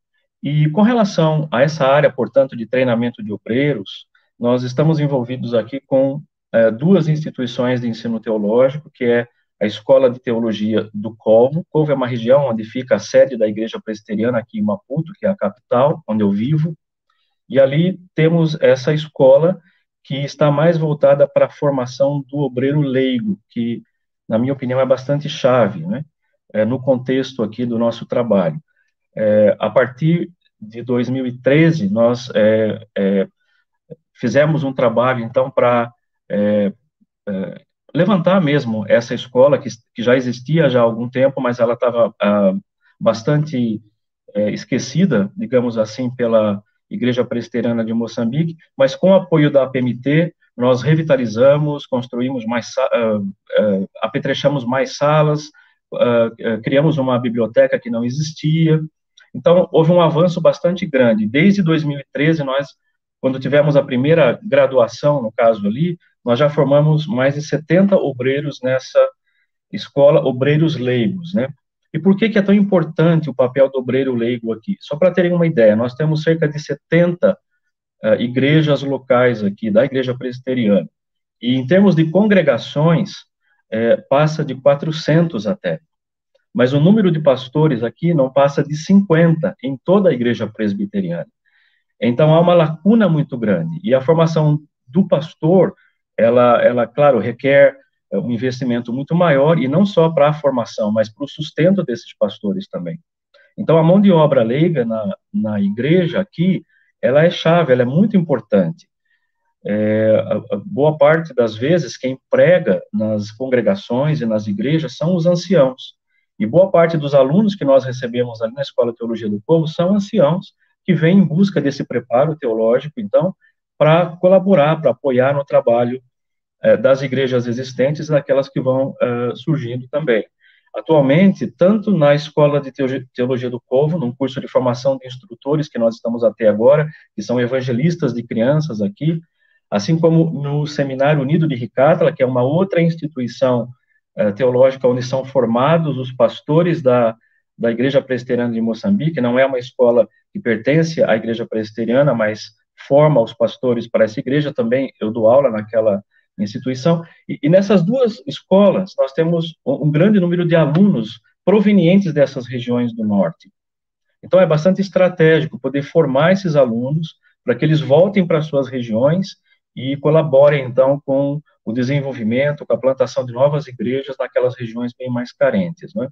E com relação a essa área, portanto, de treinamento de obreiros, nós estamos envolvidos aqui com é, duas instituições de ensino teológico, que é a Escola de Teologia do Colvo. Colvo é uma região onde fica a sede da Igreja Presbiteriana aqui em Maputo, que é a capital, onde eu vivo. E ali temos essa escola que está mais voltada para a formação do obreiro leigo, que na minha opinião, é bastante chave, né, é, no contexto aqui do nosso trabalho. É, a partir de 2013, nós é, é, fizemos um trabalho, então, para é, é, levantar mesmo essa escola, que, que, já existia já há algum tempo, mas ela estava ah, bastante esquecida, digamos assim, pela Igreja Presbiteriana de Moçambique, mas com o apoio da APMT, nós revitalizamos, construímos mais, uh, uh, apetrechamos mais salas, uh, criamos uma biblioteca que não existia. Então, houve um avanço bastante grande. Desde 2013, nós, quando tivemos a primeira graduação, no caso ali, nós já formamos mais de 70 obreiros nessa escola, obreiros leigos, né? E por que, que é tão importante o papel do obreiro leigo aqui? Só para terem uma ideia, nós temos cerca de 70 uh, igrejas locais aqui, da igreja presbiteriana. E em termos de congregações, é, passa de 400 até. Mas o número de pastores aqui não passa de 50 em toda a igreja presbiteriana. Então há uma lacuna muito grande. E a formação do pastor, ela, ela claro, requer é, um investimento muito maior, e não só para a formação, mas para o sustento desses pastores também. Então, a mão de obra leiga na, na igreja aqui, ela é chave, ela é muito importante. É, a, a boa parte das vezes, quem prega nas congregações e nas igrejas são os anciãos. E boa parte dos alunos que nós recebemos ali na Escola de Teologia do Povo são anciãos que vêm em busca desse preparo teológico, então, para colaborar, para apoiar no trabalho é, das igrejas existentes e daquelas que vão é, surgindo também. Atualmente, tanto na Escola de Teologia do Povo, num curso de formação de instrutores que nós estamos até agora, que são evangelistas de crianças aqui, assim como no Seminário Unido de Ricátala, que é uma outra instituição uh, teológica onde são formados os pastores da, da Igreja Presbiteriana de Moçambique, não é uma escola que pertence à Igreja Presbiteriana, mas forma os pastores para essa igreja, também eu dou aula naquela instituição. E, e, nessas duas escolas, nós temos um, um grande número de alunos provenientes dessas regiões do norte. Então, é bastante estratégico poder formar esses alunos para que eles voltem para suas regiões e colaborem, então, com o desenvolvimento, com a plantação de novas igrejas naquelas regiões bem mais carentes. Né?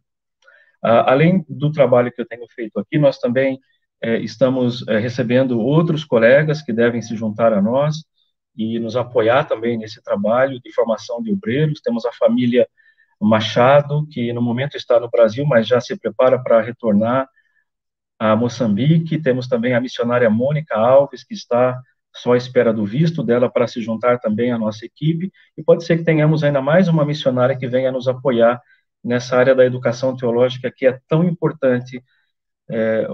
Além do trabalho que eu tenho feito aqui, nós também é, estamos é, recebendo outros colegas que devem se juntar a nós, e nos apoiar também nesse trabalho de formação de obreiros. Temos a família Machado, que no momento está no Brasil, mas já se prepara para retornar a Moçambique. Temos também a missionária Mônica Alves, que está só à espera do visto dela para se juntar também à nossa equipe. E pode ser que tenhamos ainda mais uma missionária que venha nos apoiar nessa área da educação teológica que é tão importante é,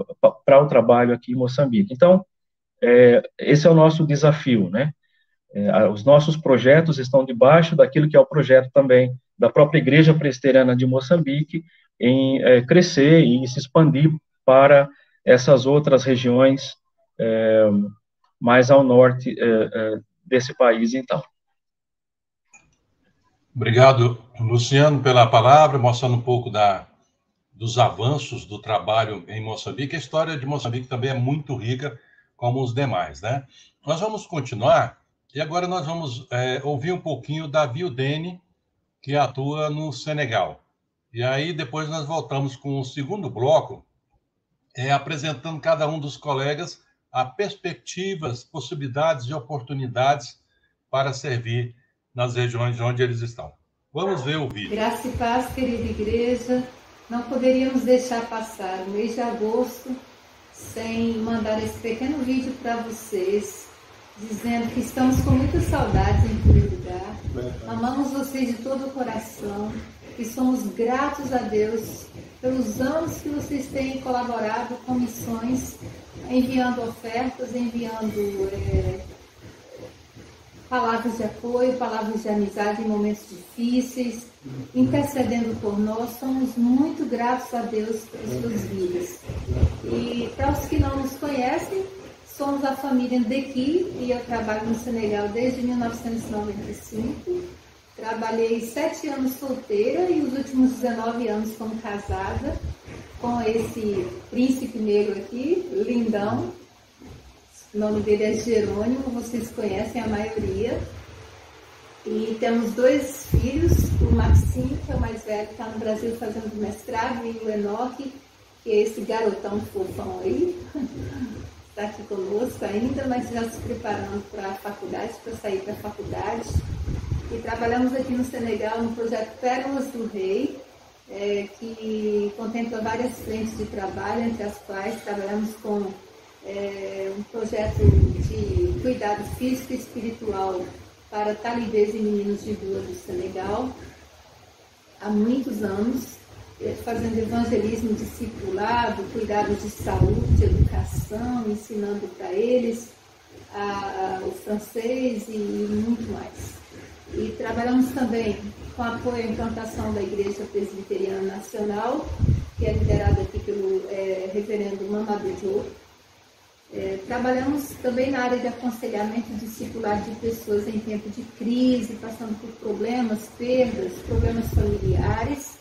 para o trabalho aqui em Moçambique. Então, é, esse é o nosso desafio, né? É, os nossos projetos estão debaixo daquilo que é o projeto também da própria Igreja Presbiteriana de Moçambique em é, crescer e se expandir para essas outras regiões é, mais ao norte é, desse país, então. Obrigado, Luciano, pela palavra, mostrando um pouco da, dos avanços do trabalho em Moçambique. A história de Moçambique também é muito rica, como os demais, né? Nós vamos continuar e agora nós vamos é, ouvir um pouquinho da Vildene, que atua no Senegal. E aí depois nós voltamos com o segundo bloco, é, apresentando cada um dos colegas a perspectivas, possibilidades e oportunidades para servir nas regiões onde eles estão. Vamos ver o vídeo. Graça e paz, querida igreja. Não poderíamos deixar passar o mês de agosto sem mandar esse pequeno vídeo para vocês, dizendo que estamos com muitas saudades em primeiro lugar. Amamos vocês de todo o coração e somos gratos a Deus pelos anos que vocês têm colaborado com missões, enviando ofertas, enviando é, palavras de apoio, palavras de amizade em momentos difíceis, intercedendo por nós. Somos muito gratos a Deus pelas suas vidas. E para os que não nos conhecem, somos a família Dequi e eu trabalho no Senegal desde 1995. Trabalhei sete anos solteira e os últimos 19 anos como casada com esse príncipe negro aqui, lindão, o nome dele é Jerônimo, vocês conhecem a maioria. E temos dois filhos, o Maxime, que é o mais velho, que está no Brasil fazendo mestrado, e o Enoque, que é esse garotão fofão aí, está [laughs] aqui conosco ainda, mas já se preparando para a faculdade, para sair da faculdade. E trabalhamos aqui no Senegal no projeto Pérolas do Rei, é, que contempla várias frentes de trabalho, entre as quais trabalhamos com é, um projeto de cuidado físico e espiritual para talibês e meninos de rua do Senegal há muitos anos, é, fazendo evangelismo discipulado, cuidados de saúde, educação, ensinando para eles a, a, o francês e muito mais. E trabalhamos também com apoio à implantação da Igreja Presbiteriana Nacional, que é liderada aqui pelo é, reverendo Mamadou Diop, é, trabalhamos também na área de aconselhamento discipular de pessoas em tempo de crise, passando por problemas, perdas, problemas familiares.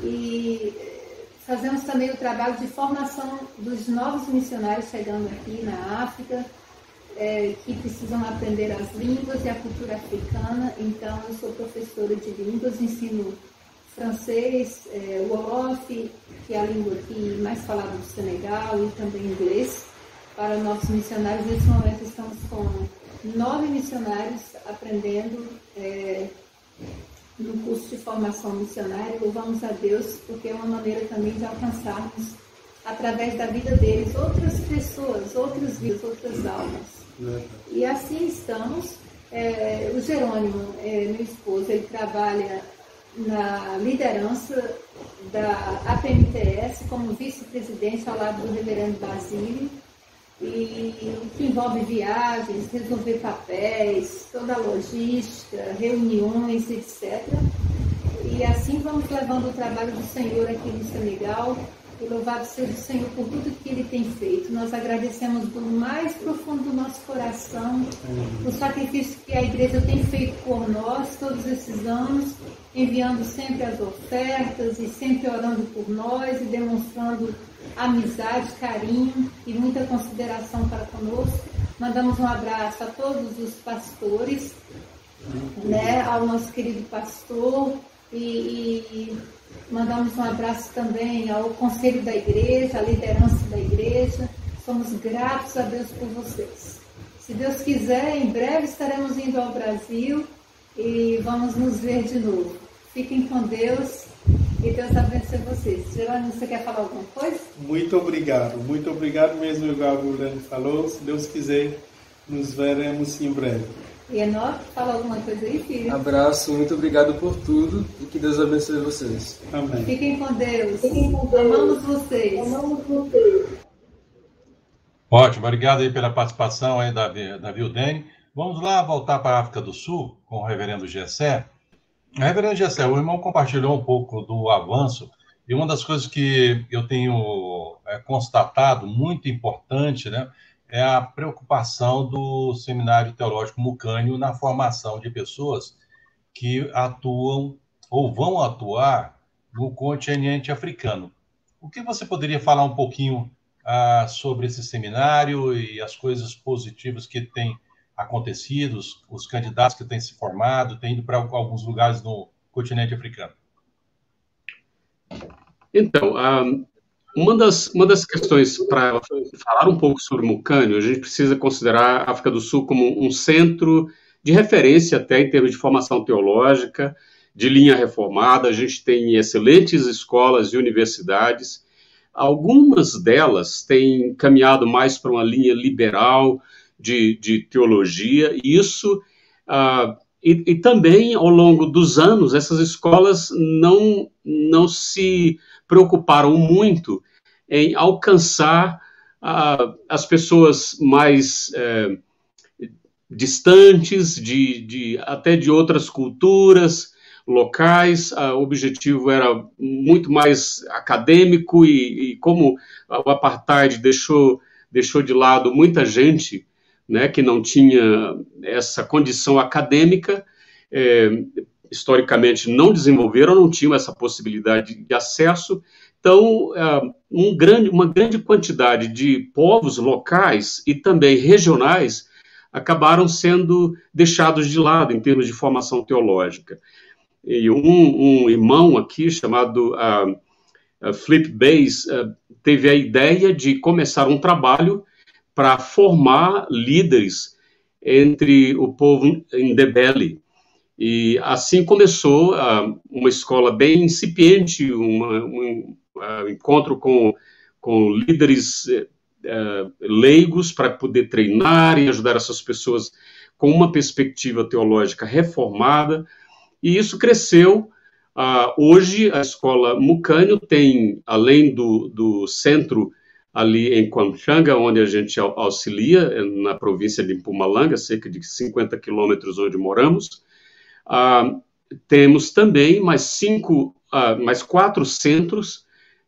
E é, fazemos também o trabalho de formação dos novos missionários chegando aqui na África, é, que precisam aprender as línguas e a cultura africana. Então, eu sou professora de línguas, ensino francês, é, Wolof, que é a língua mais falada do Senegal, e também inglês para nossos missionários. Nesse momento estamos com nove missionários aprendendo é, no curso de formação missionária. Louvamos a Deus porque é uma maneira também de alcançarmos, através da vida deles, outras pessoas, outras vidas, outras almas. E assim estamos. É, o Jerônimo, é, meu esposo, ele trabalha na liderança da APMTS como vice-presidente ao lado do reverendo Basílio e que envolve viagens, resolver papéis, toda a logística, reuniões, etc. E assim vamos levando o trabalho do Senhor aqui no Senegal. E louvado seja o Senhor por tudo que Ele tem feito. Nós agradecemos do mais profundo do nosso coração o sacrifício que a igreja tem feito por nós todos esses anos, enviando sempre as ofertas e sempre orando por nós e demonstrando amizade, carinho e muita consideração para conosco. Mandamos um abraço a todos os pastores, né, ao nosso querido pastor e, e mandamos um abraço também ao conselho da igreja, à liderança da igreja. Somos gratos a Deus por vocês. Se Deus quiser, em breve estaremos indo ao Brasil e vamos nos ver de novo. Fiquem com Deus e Deus abençoe vocês. Gerônimo, você quer falar alguma coisa? Muito obrigado, muito obrigado mesmo, igual o Guilherme falou. Se Deus quiser, nos veremos em breve. E Enoque, fala alguma coisa aí, filho? Abraço, muito obrigado por tudo e que Deus abençoe vocês. Amém. Fiquem com Deus. Fiquem com Deus. Amamos vocês. Amamos vocês. Ótimo, obrigado aí pela participação aí da, da Vildene. Vamos lá voltar para a África do Sul com o reverendo Gessé. Reverendo Gessé, o irmão compartilhou um pouco do avanço, e uma das coisas que eu tenho é, constatado, muito importante, né, é a preocupação do Seminário Teológico Mucânio na formação de pessoas que atuam ou vão atuar no continente africano. O que você poderia falar um pouquinho ah, sobre esse seminário e as coisas positivas que têm acontecido, os, os candidatos que têm se formado, têm ido para alguns lugares no continente africano? Então, ah, uma das, uma das questões para falar um pouco sobre Mucânio, a gente precisa considerar a África do Sul como um centro de referência até em termos de formação teológica, de linha reformada, a gente tem excelentes escolas e universidades. Algumas delas têm caminhado mais para uma linha liberal de, de teologia, e isso. Uh, e, e, também, ao longo dos anos, essas escolas não, não se preocuparam muito em alcançar uh, as pessoas mais uh, distantes, de, de, até de outras culturas, locais, o objetivo era muito mais acadêmico e, e, como o apartheid deixou, deixou de lado muita gente né, que não tinha essa condição acadêmica, é, historicamente não desenvolveram, não tinham essa possibilidade de acesso, então é, um grande, uma grande quantidade de povos locais e também regionais acabaram sendo deixados de lado em termos de formação teológica. E um, um irmão aqui, chamado uh, uh, Flip Bass, uh, teve a ideia de começar um trabalho para formar líderes entre o povo Ndebele. E assim começou uma escola bem incipiente, uma, um encontro com, com líderes leigos para poder treinar e ajudar essas pessoas com uma perspectiva teológica reformada, e isso cresceu. Uh, hoje, a escola Mucânio tem, além do, do centro ali em Quamchanga, onde a gente auxilia, é na província de Mpumalanga, cerca de 50 quilômetros onde moramos, uh, temos também mais cinco, uh, mais quatro centros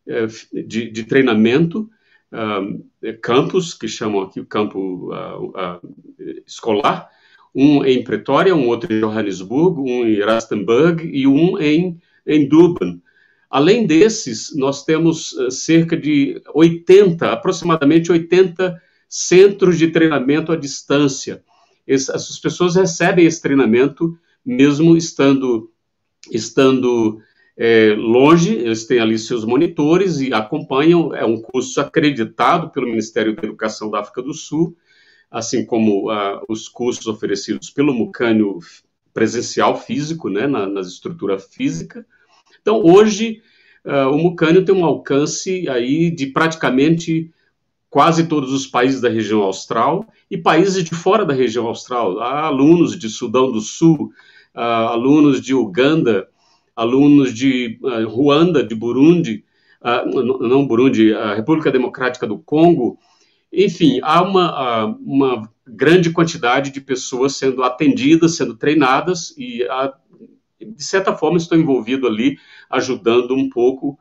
uh, de, de, treinamento, campos, que chamam aqui o campo escolar, um em Pretória, um outro em Johannesburgo, um em Rustenburg e um em, em Durban. Além desses, nós temos uh, cerca de 80, aproximadamente 80 centros de treinamento à distância. essas pessoas recebem esse treinamento mesmo estando, estando é, longe, eles têm ali seus monitores e acompanham, é um curso acreditado pelo Ministério da Educação da África do Sul, assim como uh, os cursos oferecidos pelo Mucânio presencial físico, né, na, na estrutura física. Então, hoje, uh, o Mucânio tem um alcance aí de praticamente quase todos os países da região austral e países de fora da região austral. Há alunos de Sudão do Sul, uh, alunos de Uganda, alunos de uh, Ruanda, de Burundi, não Burundi, a República Democrática do Congo, enfim, há uma, uma grande quantidade de pessoas sendo atendidas, sendo treinadas, e de certa forma estou envolvido ali, ajudando um pouco,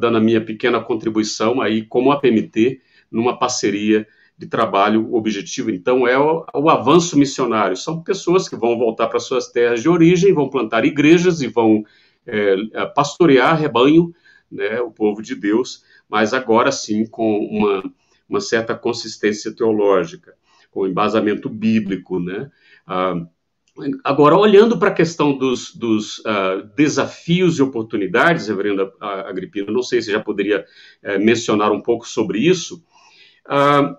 dando a minha pequena contribuição aí, como a PMT, numa parceria de trabalho objetivo. Então, é o, o, avanço missionário. São pessoas que vão voltar para suas terras de origem, vão plantar igrejas e vão é, pastorear rebanho, né, o povo de Deus, mas agora sim com uma uma certa consistência teológica, com embasamento bíblico, né? Ah, agora, olhando para a questão dos, dos uh, desafios e oportunidades, reverendo Agripino, não sei se já poderia uh, mencionar um pouco sobre isso. Uh,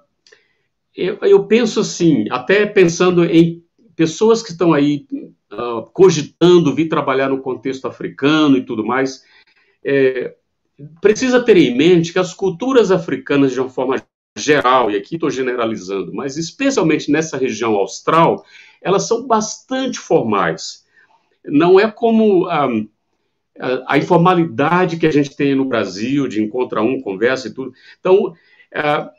eu, eu, penso assim, até pensando em pessoas que estão aí cogitando vir trabalhar no contexto africano e tudo mais, é, precisa ter em mente que as culturas africanas, de uma forma geral, e aqui estou generalizando, mas especialmente nessa região austral, elas são bastante formais. Não é como a, a, a informalidade que a gente tem no Brasil, de encontrar um, conversa e tudo. Então, é,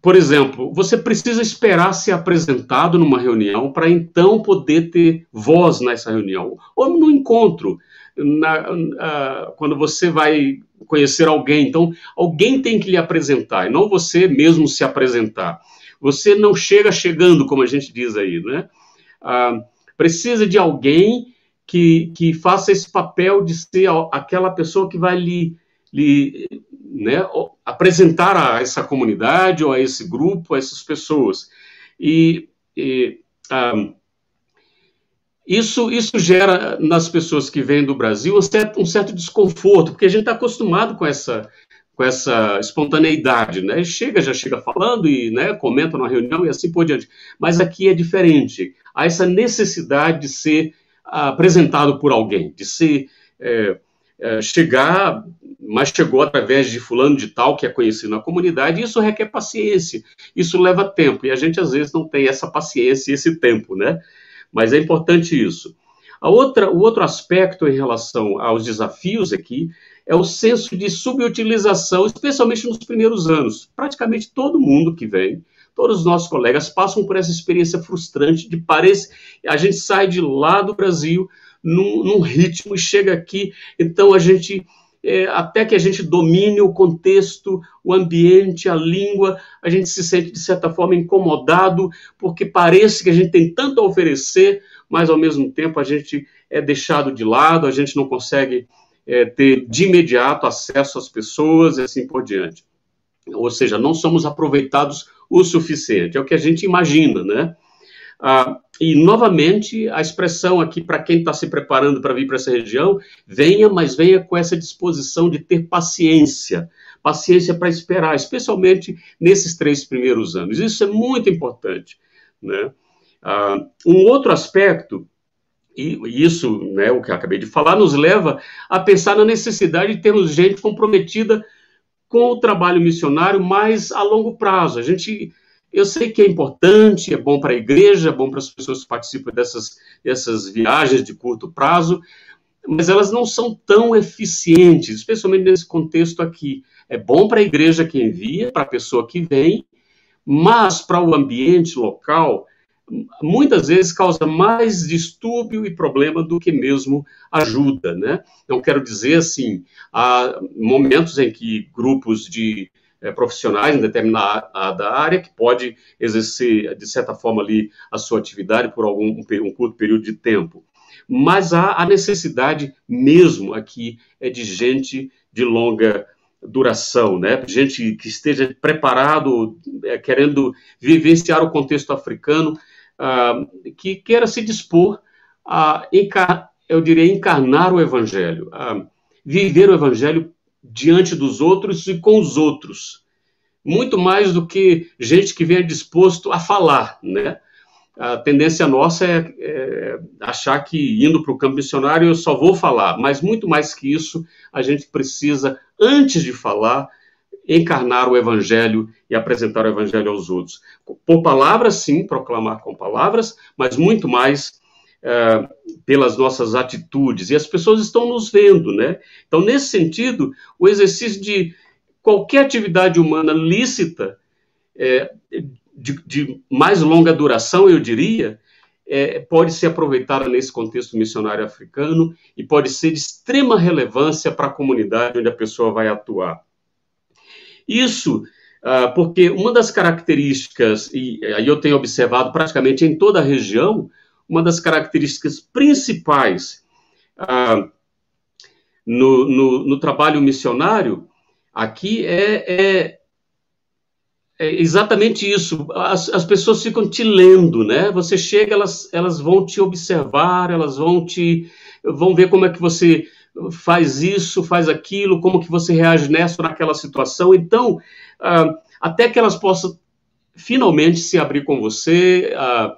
por exemplo, você precisa esperar ser apresentado numa reunião para então poder ter voz nessa reunião. Ou no encontro, na, uh, quando você vai conhecer alguém. Então, alguém tem que lhe apresentar, e não você mesmo se apresentar. Você não chega chegando, como a gente diz aí, né? Uh, precisa de alguém que, que faça esse papel de ser aquela pessoa que vai lhe, lhe né, apresentar a essa comunidade ou a esse grupo, a essas pessoas. E, e um, isso, isso gera nas pessoas que vêm do Brasil um certo, um certo desconforto, porque a gente está acostumado com essa, com essa espontaneidade, né? Chega, já chega falando e né, comenta na reunião e assim por diante. Mas aqui é diferente. Há essa necessidade de ser apresentado por alguém, de ser é, é, chegar, mas chegou através de fulano de tal que é conhecido na comunidade. Isso requer paciência, isso leva tempo e a gente às vezes não tem essa paciência e esse tempo, né? Mas é importante isso. A outra, o outro aspecto em relação aos desafios aqui é o senso de subutilização, especialmente nos primeiros anos. Praticamente todo mundo que vem todos os nossos colegas passam por essa experiência frustrante de parece a gente sai de lá do Brasil num, num ritmo e chega aqui, então a gente é, até que a gente domine o contexto, o ambiente, a língua, a gente se sente de certa forma incomodado porque parece que a gente tem tanto a oferecer, mas ao mesmo tempo a gente é deixado de lado, a gente não consegue é, ter de imediato acesso às pessoas e assim por diante. Ou seja, não somos aproveitados o suficiente, é o que a gente imagina, né? Ah, e, novamente, a expressão aqui para quem está se preparando para vir para essa região, venha, mas venha com essa disposição de ter paciência, paciência para esperar, especialmente nesses três primeiros anos. Isso é muito importante, né? Ah, um outro aspecto, e isso, né, o que eu acabei de falar, nos leva a pensar na necessidade de termos gente comprometida com o trabalho missionário mais a longo prazo. A gente, eu sei que é importante, é bom para a igreja, é bom para as pessoas que participam dessas, dessas viagens de curto prazo, mas elas não são tão eficientes, especialmente nesse contexto aqui. É bom para a igreja que envia, para a pessoa que vem, mas para o ambiente local, muitas vezes causa mais distúrbio e problema do que mesmo ajuda, né? Então, quero dizer assim, há momentos em que grupos de é, profissionais em determinada área que pode exercer, de certa forma, ali a sua atividade por algum um curto período de tempo. Mas há a necessidade mesmo aqui é de gente de longa duração, né? Gente que esteja preparado, é, querendo vivenciar o contexto africano, uh, que queira se dispor a, eu diria, encarnar o Evangelho, a viver o Evangelho diante dos outros e com os outros. Muito mais do que gente que venha disposto a falar, né? A tendência nossa é, é achar que indo para o campo missionário eu só vou falar, mas muito mais que isso, a gente precisa, antes de falar, encarnar o evangelho e apresentar o evangelho aos outros. Por palavras, sim, proclamar com palavras, mas muito mais é, pelas nossas atitudes. E as pessoas estão nos vendo, né? Então, nesse sentido, o exercício de qualquer atividade humana lícita, é, de, de, mais longa duração, eu diria, é, pode ser aproveitada nesse contexto missionário africano e pode ser de extrema relevância para a comunidade onde a pessoa vai atuar. Isso uh, porque uma das características, e aí eu tenho observado praticamente em toda a região, uma das características principais uh, no, no, no, trabalho missionário aqui é, é, é exatamente isso. As, as, pessoas ficam te lendo, né? Você chega, elas, elas vão te observar, elas vão te vão ver como é que você faz isso, faz aquilo, como que você reage nessa ou naquela situação. Então, uh, até que elas possam finalmente se abrir com você, uh,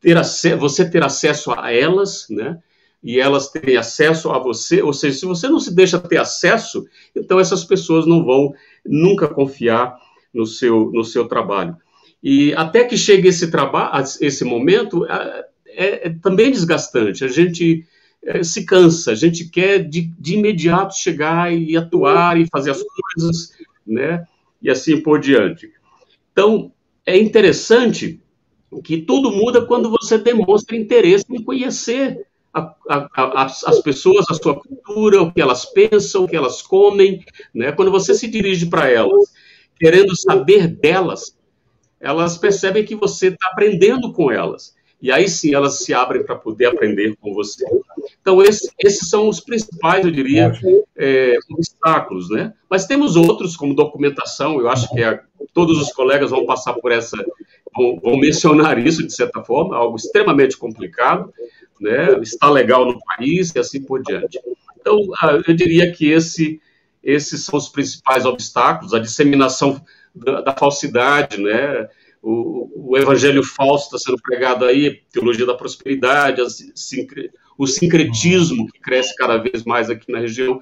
ter você ter acesso a elas, né? E elas terem acesso a você, ou seja, se você não se deixa ter acesso, então essas pessoas não vão nunca confiar no seu, no seu trabalho. E até que chegue esse trabalho, esse momento, é, é, também desgastante. A gente se cansa, a gente quer de, de imediato chegar e atuar e fazer as coisas, né? E assim por diante. Então, é interessante que tudo muda quando você demonstra interesse em conhecer a, a, a, as pessoas, a sua cultura, o que elas pensam, o que elas comem, né? Quando você se dirige para elas, querendo saber delas, elas percebem que você está aprendendo com elas. E aí sim elas se abrem para poder aprender com você. Então, esse, esses são os principais, eu diria, é, obstáculos, né? Mas temos outros, como documentação, eu acho que é, todos os colegas vão passar por essa, vão, vão, mencionar isso, de certa forma, algo extremamente complicado, né? Está legal no país e assim por diante. Então, eu diria que esse, esses são os principais obstáculos, a disseminação da, da falsidade, né? O, o, evangelho falso está sendo pregado aí, teologia da prosperidade, o sincretismo que cresce cada vez mais aqui na região.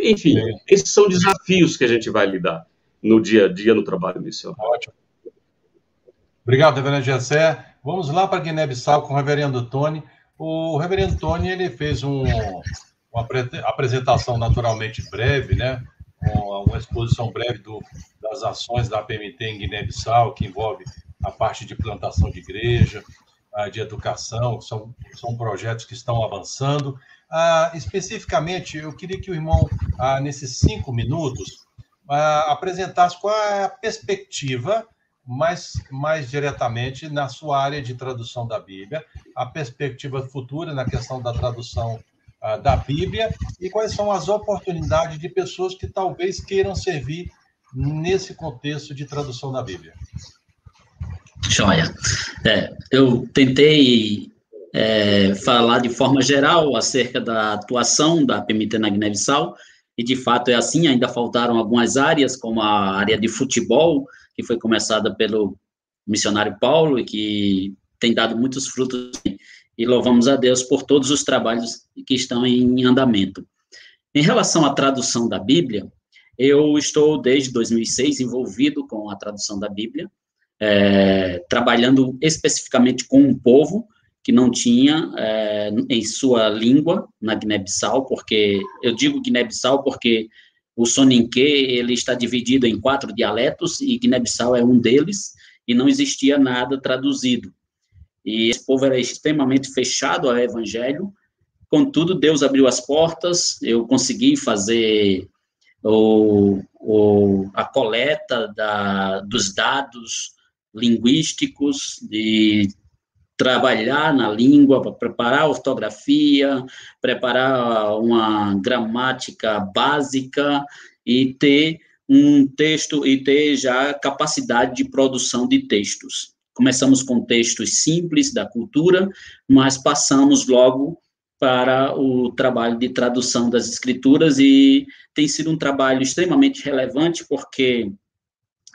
Enfim, esses são desafios que a gente vai lidar no dia a dia no trabalho missionário. Ótimo. Obrigado, reverendo Gessé. Vamos lá para Guiné-Bissau com o reverendo Tony. O reverendo Tony ele fez um, uma apresentação naturalmente breve, né? uma exposição breve do, das ações da PMT em Guiné-Bissau, que envolve a parte de plantação de igreja, de educação, são, são projetos que estão avançando. Ah, especificamente, eu queria que o irmão, ah, nesses cinco minutos, ah, apresentasse qual é a perspectiva, mais, mais diretamente na sua área de tradução da Bíblia, a perspectiva futura na questão da tradução da Bíblia e quais são as oportunidades de pessoas que talvez queiram servir nesse contexto de tradução da Bíblia. Joia. É, eu tentei é, falar de forma geral acerca da atuação da PMT na Guiné-Bissau, e de fato é assim, ainda faltaram algumas áreas, como a área de futebol, que foi começada pelo missionário Paulo e que tem dado muitos frutos, e louvamos a Deus por todos os trabalhos que estão em andamento. Em relação à tradução da Bíblia, eu estou desde 2006 envolvido com a tradução da Bíblia, é, trabalhando especificamente com um povo que não tinha é, em sua língua na Guiné-Bissau, porque eu digo Guiné-Bissau porque o Soninké ele está dividido em quatro dialetos e Guiné-Bissau é um deles e não existia nada traduzido. E esse povo era extremamente fechado ao evangelho. Contudo, Deus abriu as portas, eu consegui fazer o, o, a coleta da, dos dados linguísticos, de trabalhar na língua, para preparar ortografia, preparar uma gramática básica e ter um texto e ter já capacidade de produção de textos. Começamos com textos simples da cultura, mas passamos logo para o trabalho de tradução das escrituras e tem sido um trabalho extremamente relevante porque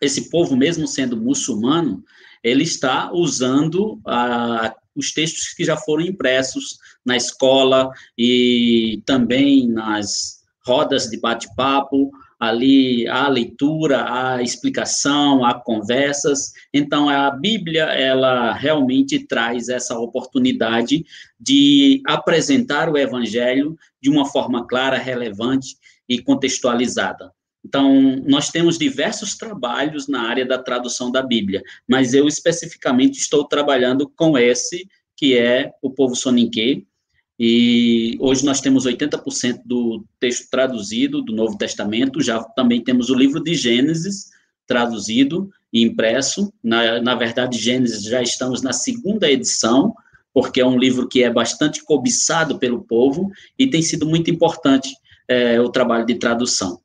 esse povo, mesmo sendo muçulmano, ele está usando ah, os textos que já foram impressos na escola e também nas rodas de bate-papo, ali há leitura, há explicação, há conversas. Então a Bíblia ela realmente traz essa oportunidade de apresentar o evangelho de uma forma clara, relevante e contextualizada. Então, nós temos diversos trabalhos na área da tradução da Bíblia, mas eu especificamente estou trabalhando com esse, que é o povo soninquê, e hoje nós temos 80% do texto traduzido do Novo Testamento, já também temos o livro de Gênesis traduzido e impresso. Na, na verdade, Gênesis já estamos na segunda edição, porque é um livro que é bastante cobiçado pelo povo e tem sido muito importante é, o trabalho de tradução.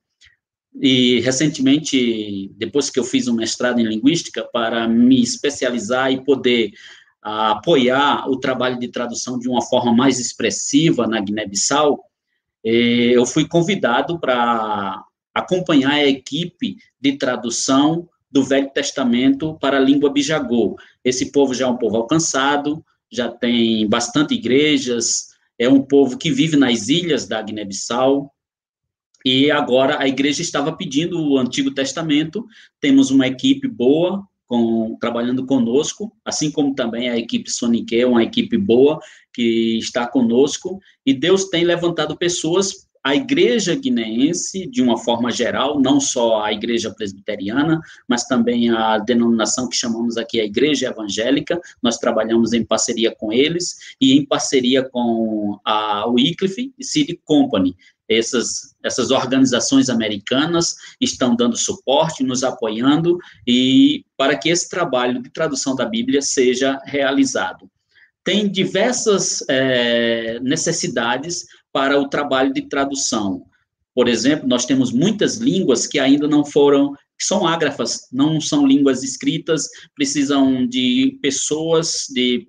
E recentemente, depois que eu fiz um mestrado em linguística para me especializar e poder uh, apoiar o trabalho de tradução de uma forma mais expressiva na Guiné-Bissau, eh, eu fui convidado para acompanhar a equipe de tradução do Velho Testamento para a língua bijagô. Esse povo já é um povo alcançado, já tem bastante igrejas, é um povo que vive nas ilhas da Guiné-Bissau, e agora a igreja estava pedindo o Antigo Testamento, temos uma equipe boa com, trabalhando conosco, assim como também a equipe Sonic, uma equipe boa que está conosco, e Deus tem levantado pessoas a igreja guineense, de uma forma geral, não só a igreja presbiteriana, mas também a denominação que chamamos aqui a igreja evangélica, nós trabalhamos em parceria com eles e em parceria com a Wycliffe City Company, essas, essas organizações americanas estão dando suporte, nos apoiando, e para que esse trabalho de tradução da Bíblia seja realizado. tem diversas é, necessidades para o trabalho de tradução. Por exemplo, nós temos muitas línguas que ainda não foram, são ágrafas, não são línguas escritas, precisam de pessoas, de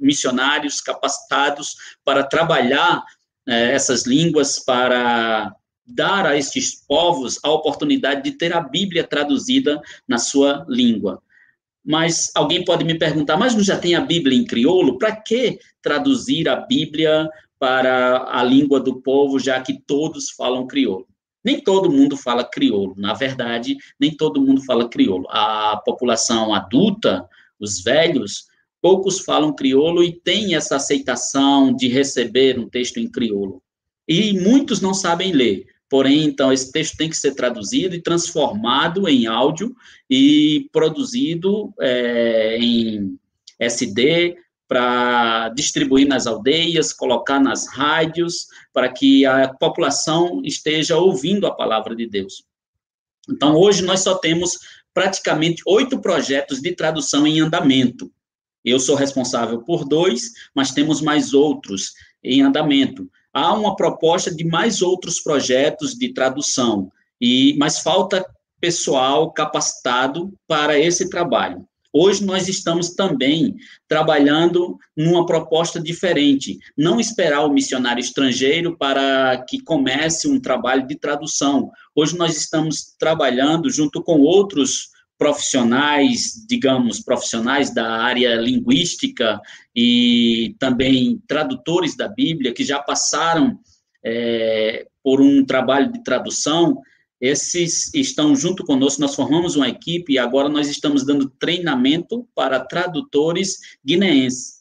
missionários capacitados para trabalhar é, essas línguas, para dar a estes povos a oportunidade de ter a Bíblia traduzida na sua língua. Mas alguém pode me perguntar, mas não já tem a Bíblia em crioulo? Para que traduzir a Bíblia para a língua do povo, já que todos falam crioulo? Nem todo mundo fala crioulo, na verdade, nem todo mundo fala crioulo. A população adulta, os velhos, poucos falam crioulo e têm essa aceitação de receber um texto em crioulo. E muitos não sabem ler. Porém, então, esse texto tem que ser traduzido e transformado em áudio e produzido é, em SD para distribuir nas aldeias, colocar nas rádios, para que a população esteja ouvindo a palavra de Deus. Então, hoje nós só temos praticamente oito projetos de tradução em andamento. Eu sou responsável por dois, mas temos mais outros em andamento há uma proposta de mais outros projetos de tradução, e mas falta pessoal capacitado para esse trabalho. Hoje nós estamos também trabalhando numa proposta diferente, não esperar o missionário estrangeiro para que comece um trabalho de tradução. Hoje nós estamos trabalhando junto com outros profissionais, digamos, profissionais da área linguística e também tradutores da Bíblia que já passaram é, por um trabalho de tradução, esses estão junto conosco, nós formamos uma equipe e agora nós estamos dando treinamento para tradutores guineenses.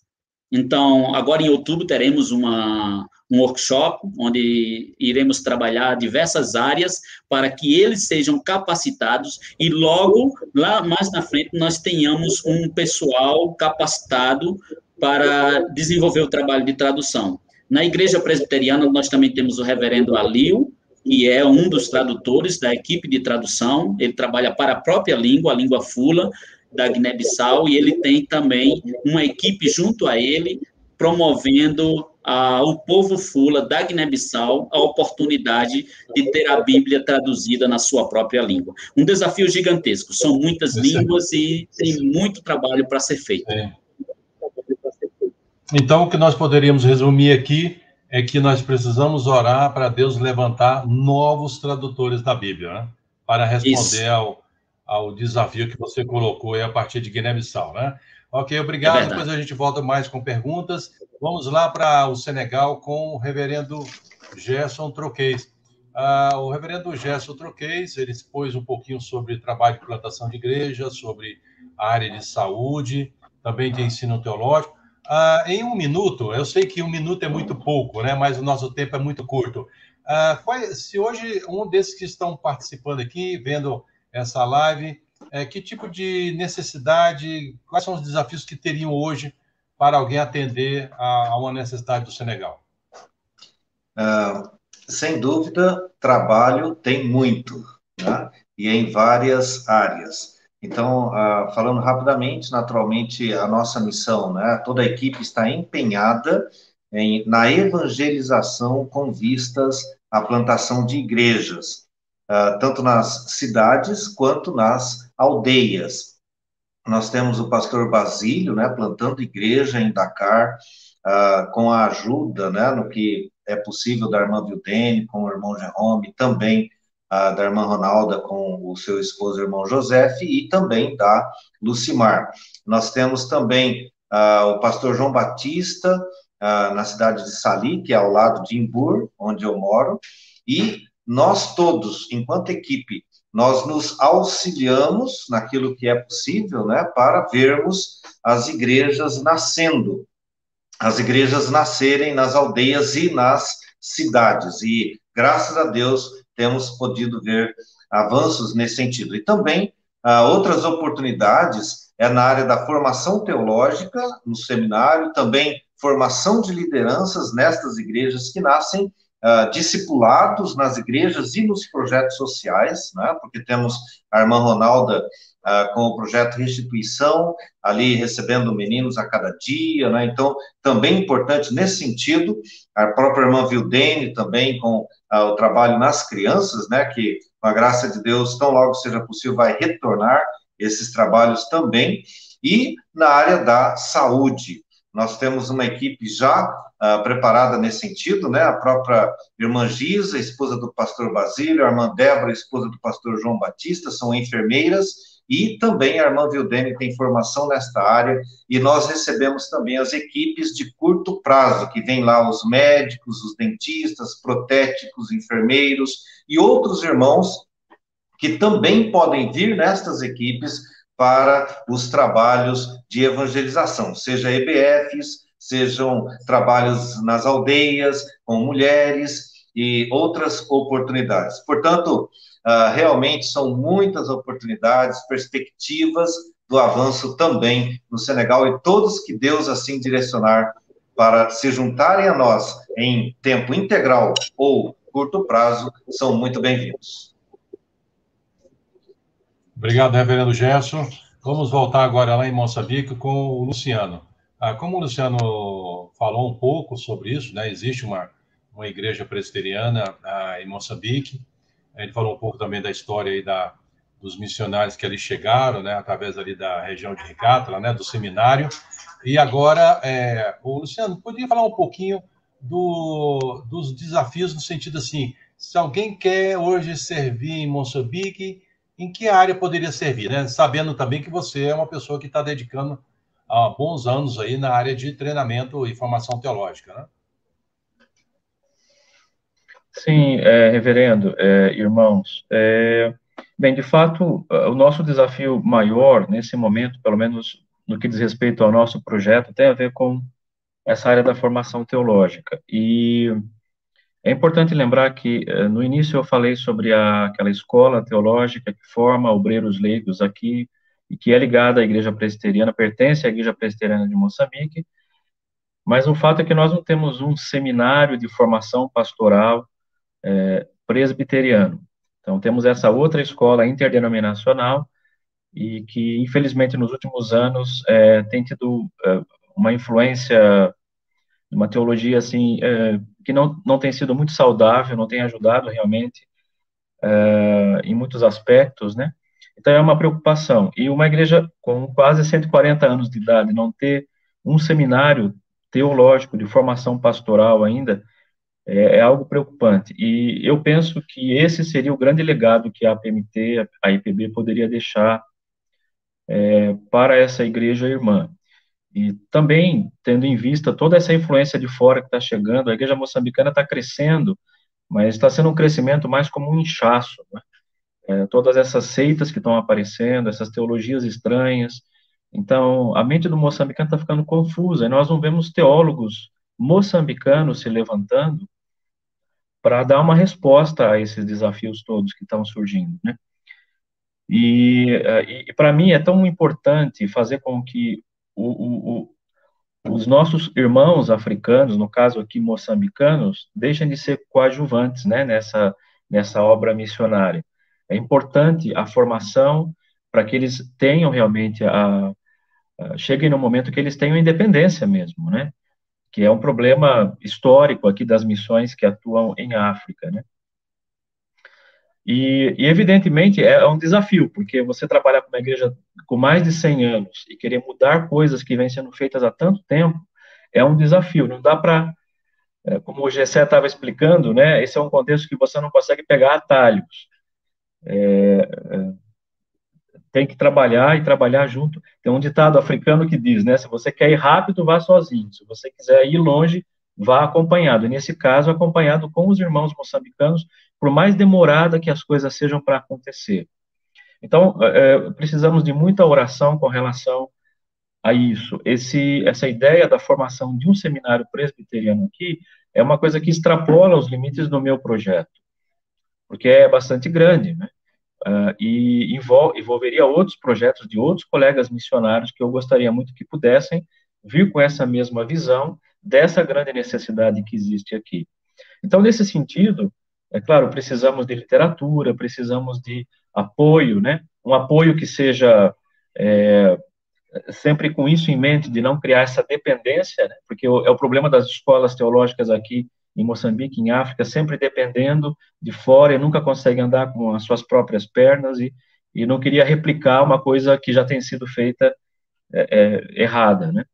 Então, agora em outubro teremos uma, um workshop onde iremos trabalhar diversas áreas para que eles sejam capacitados e logo lá mais na frente nós tenhamos um pessoal capacitado para desenvolver o trabalho de tradução. Na igreja presbiteriana nós também temos o reverendo Alio, que é um dos tradutores da equipe de tradução, ele trabalha para a própria língua, a língua fula da Guiné-Bissau, e ele tem também uma equipe junto a ele promovendo ao povo fula da Guiné-Bissau a oportunidade de ter a Bíblia traduzida na sua própria língua. Um desafio gigantesco, são muitas línguas e tem muito trabalho para ser feito. É. Então, o que nós poderíamos resumir aqui é que nós precisamos orar para Deus levantar novos tradutores da Bíblia, né? para responder ao, ao desafio que você colocou aí a partir de Guiné-Bissau, né? Ok, obrigado. É Depois a gente volta mais com perguntas. Vamos lá para o Senegal com o reverendo Gerson Troquês. Ah, o reverendo Gerson Troquês, ele expôs um pouquinho sobre trabalho de plantação de igreja, sobre a área de saúde, também de ensino teológico. Ah, em um minuto, eu sei que um minuto é muito pouco, né? mas o nosso tempo é muito curto. Ah, qual, se hoje um desses que estão participando aqui, vendo essa live, é, que tipo de necessidade, quais são os desafios que teriam hoje para alguém atender a, a uma necessidade do Senegal? Uh, sem dúvida, trabalho tem muito, né? e em várias áreas. Então, falando rapidamente, naturalmente, a nossa missão, né? toda a equipe está empenhada em, na evangelização com vistas à plantação de igrejas, uh, tanto nas cidades quanto nas aldeias. Nós temos o pastor Basílio, né, plantando igreja em Dakar, uh, com a ajuda, né, no que é possível da irmã Vildene, com o irmão Jerome, também uh, da irmã Ronalda com o seu esposo, o irmão José, e também da Lucimar. Nós temos também uh, o pastor João Batista, na cidade de Sali, que é ao lado de Imbur, onde eu moro, e nós todos, enquanto equipe, nós nos auxiliamos naquilo que é possível, né, para vermos as igrejas nascendo, as igrejas nascerem nas aldeias e nas cidades. E, graças a Deus, temos podido ver avanços nesse sentido. E também ah, outras oportunidades é na área da formação teológica, no seminário, também formação de lideranças nestas igrejas que nascem uh, discipulados nas igrejas e nos projetos sociais, né? porque temos a irmã Ronalda uh, com o projeto Restituição, ali recebendo meninos a cada dia, né? então também importante nesse sentido, a própria irmã Vildene também com uh, o trabalho nas crianças, né? que com a graça de Deus, tão logo seja possível, vai retornar esses trabalhos também, e na área da saúde, nós temos uma equipe já uh, preparada nesse sentido, né? A própria irmã Giza, esposa do pastor Basílio, a irmã Débora, esposa do pastor João Batista, são enfermeiras, e também a irmã Vildene tem formação nesta área, e nós recebemos também as equipes de curto prazo, que vem lá os médicos, os dentistas, protéticos, enfermeiros e outros irmãos que também podem vir nestas equipes para os trabalhos de evangelização, seja EBFs, sejam trabalhos nas aldeias, com mulheres e outras oportunidades. Portanto, uh, realmente são muitas oportunidades, perspectivas do avanço também no Senegal e todos que Deus assim direcionar para se juntarem a nós em tempo integral ou curto prazo são muito bem-vindos. Obrigado, reverendo Gerson. Vamos voltar agora lá em Moçambique com o Luciano. Ah, como o Luciano falou um pouco sobre isso, né, existe uma, uma igreja presbiteriana ah, em Moçambique. Ele falou um pouco também da história aí da, dos missionários que ali chegaram, né, através ali da região de Ricátala, né, do seminário. E agora, é, o Luciano, poderia falar um pouquinho do, dos desafios no sentido assim, se alguém quer hoje servir em Moçambique, em que área poderia servir, né? Sabendo também que você é uma pessoa que está dedicando há bons anos aí na área de treinamento e formação teológica, né? Sim, é, reverendo, é, irmãos. É, bem, de fato, o nosso desafio maior nesse momento, pelo menos no que diz respeito ao nosso projeto, tem a ver com essa área da formação teológica. E é importante lembrar que eh, no início eu falei sobre a, aquela escola teológica que forma obreiros leigos aqui e que é ligada à Igreja Presbiteriana, pertence à Igreja Presbiteriana de Moçambique, mas o fato é que nós não temos um seminário de formação pastoral é, presbiteriano. Então, temos essa outra escola interdenominacional e que, infelizmente, nos últimos anos é, tem tido é, uma influência uma teologia assim que não, não tem sido muito saudável, não tem ajudado realmente é, em muitos aspectos, né? Então é uma preocupação. E uma igreja com quase 140 anos de idade não ter um seminário teológico de formação pastoral ainda é, é algo preocupante. E eu penso que esse seria o grande legado que a APMT, a IPB poderia deixar é, para essa igreja irmã. E também, tendo em vista toda essa influência de fora que está chegando, a igreja moçambicana está crescendo, mas está sendo um crescimento mais como um inchaço. Né? É, todas essas seitas que estão aparecendo, essas teologias estranhas. Então, a mente do moçambicano está ficando confusa, e nós não vemos teólogos moçambicanos se levantando para dar uma resposta a esses desafios todos que estão surgindo, né? E, é, e para mim é tão importante fazer com que o, o, os nossos irmãos africanos, no caso aqui moçambicanos, deixem de ser coadjuvantes né, nessa, nessa obra missionária. É importante a formação para que eles tenham realmente a, a cheguem no momento que eles tenham independência mesmo, né? Que é um problema histórico aqui das missões que atuam em África, né? E, e, evidentemente, é um desafio, porque você trabalhar com uma igreja com mais de 100 anos e querer mudar coisas que vêm sendo feitas há tanto tempo, é um desafio. Não dá para, é, como o Gessé estava explicando, né, esse é um contexto que você não consegue pegar atalhos. É, é, tem que trabalhar e trabalhar junto. Tem um ditado africano que diz, né, se você quer ir rápido, vá sozinho. Se você quiser ir longe, vá acompanhado. Nesse caso, acompanhado com os irmãos moçambicanos, por mais demorada que as coisas sejam para acontecer. Então, é, precisamos de muita oração com relação a isso. Esse, essa ideia da formação de um seminário presbiteriano aqui é uma coisa que extrapola os limites do meu projeto, porque é bastante grande, né? Uh, e envol envolveria outros projetos de outros colegas missionários que eu gostaria muito que pudessem vir com essa mesma visão dessa grande necessidade que existe aqui. Então, nesse sentido, é claro, precisamos de literatura, precisamos de apoio, né? Um apoio que seja é, sempre com isso em mente, de não criar essa dependência, né? porque é o problema das escolas teológicas aqui em Moçambique, em África, sempre dependendo de fora e nunca conseguem andar com as suas próprias pernas e, e não queria replicar uma coisa que já tem sido feita é, é, errada, né?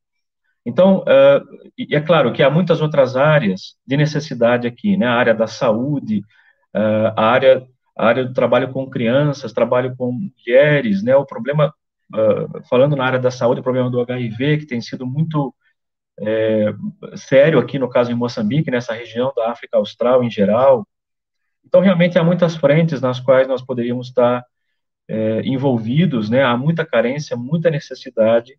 Então, uh, é claro que há muitas outras áreas de necessidade aqui, né? A área da saúde, uh, a área a área do trabalho com crianças, trabalho com mulheres, né? O problema, uh, falando na área da saúde, o problema do HIV, que tem sido muito é, sério aqui, no caso em Moçambique, nessa região da África Austral em geral. Então, realmente, há muitas frentes nas quais nós poderíamos estar é, envolvidos, né? Há muita carência, muita necessidade